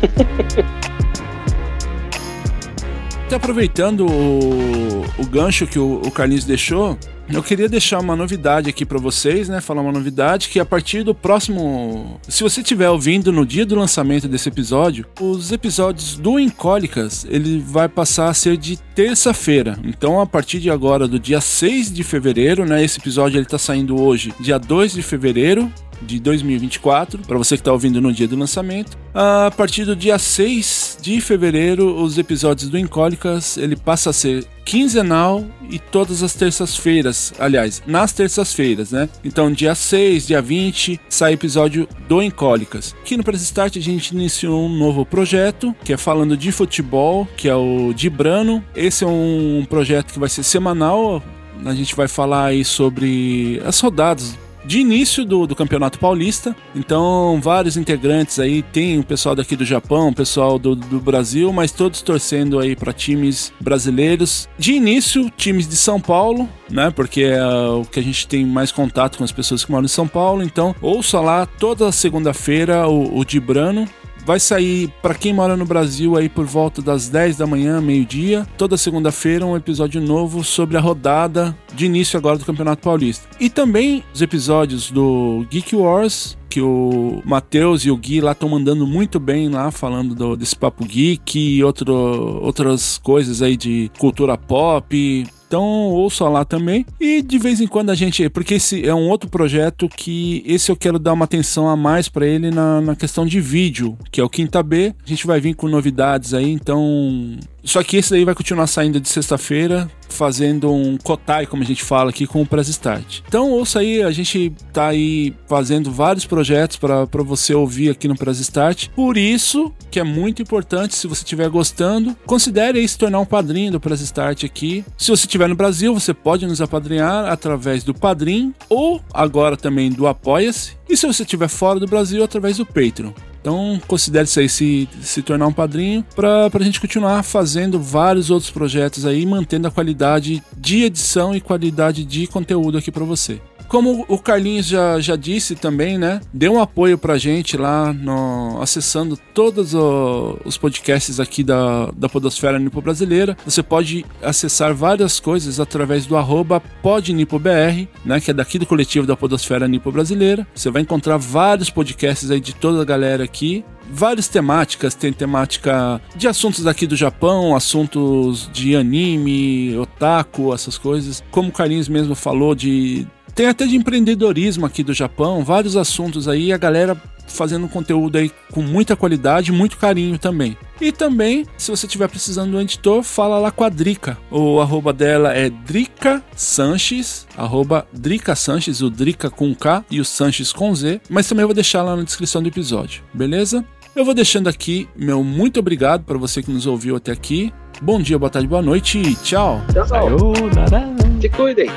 Até aproveitando o, o gancho que o, o Carlinhos deixou, eu queria deixar uma novidade aqui pra vocês, né? Falar uma novidade que a partir do próximo. Se você estiver ouvindo no dia do lançamento desse episódio, os episódios do Incólicas ele vai passar a ser de terça-feira. Então, a partir de agora, do dia 6 de fevereiro, né? Esse episódio ele tá saindo hoje, dia 2 de fevereiro de 2024, para você que está ouvindo no dia do lançamento. A partir do dia 6 de fevereiro, os episódios do Incólicas, ele passa a ser quinzenal e todas as terças-feiras, aliás, nas terças-feiras, né? Então, dia 6, dia 20, sai episódio do Incólicas. Aqui no Press Start a gente iniciou um novo projeto, que é falando de futebol, que é o Dibrano. Esse é um projeto que vai ser semanal, a gente vai falar aí sobre as rodadas de início do, do Campeonato Paulista. Então, vários integrantes aí, tem o pessoal daqui do Japão, o pessoal do, do Brasil, mas todos torcendo aí para times brasileiros. De início, times de São Paulo, né? Porque é o que a gente tem mais contato com as pessoas que moram em São Paulo. Então, ouça lá toda segunda-feira o, o Dibrano. Vai sair para quem mora no Brasil aí por volta das 10 da manhã, meio-dia, toda segunda-feira um episódio novo sobre a rodada de início agora do Campeonato Paulista. E também os episódios do Geek Wars, que o Matheus e o Gui lá estão mandando muito bem lá, falando do- desse papo geek e outro, outras coisas aí de cultura pop. Então ouça lá também. E de vez em quando a gente. Porque esse é um outro projeto que esse eu quero dar uma atenção a mais para ele na, na questão de vídeo, que é o Quinta B. A gente vai vir com novidades aí, então. Só que esse daí vai continuar saindo de sexta-feira, fazendo um kotai, como a gente fala aqui, com o Press Start. Então ouça aí, a gente tá aí fazendo vários projetos para você ouvir aqui no Press Start. Por isso que é muito importante, se você estiver gostando, considere aí se tornar um padrinho do Press Start aqui. Se você estiver no Brasil, você pode nos apadrinhar através do Padrim ou agora também do Apoia-se. E se você estiver fora do Brasil, através do Patreon. Então considere isso aí se, se tornar um padrinho para a gente continuar fazendo vários outros projetos aí, mantendo a qualidade de edição e qualidade de conteúdo aqui para você. Como o Carlinhos já, já disse também, né? Dê um apoio pra gente lá no, acessando todos o- os podcasts aqui da, da Podosfera Nipo Brasileira. Você pode acessar várias coisas através do arroba podnipobr, né? Que é daqui do coletivo da Podosfera Nipo Brasileira. Você vai encontrar vários podcasts aí de toda a galera aqui várias temáticas, tem temática de assuntos daqui do Japão, assuntos de anime, otaku, essas coisas. Como o Carlinhos mesmo falou de tem até de empreendedorismo aqui do Japão, vários assuntos aí, a galera fazendo conteúdo aí com muita qualidade, muito carinho também. E também, se você estiver precisando de um editor, fala lá com a Drica. O arroba dela é Drica Sanches, arroba Drica Sanches, o Drica com K e o Sanches com Z. Mas também eu vou deixar lá na descrição do episódio, beleza? Eu vou deixando aqui meu muito obrigado para você que nos ouviu até aqui. Bom dia, boa tarde, boa noite e tchau! Tchau. Sayonara. Se cuidem.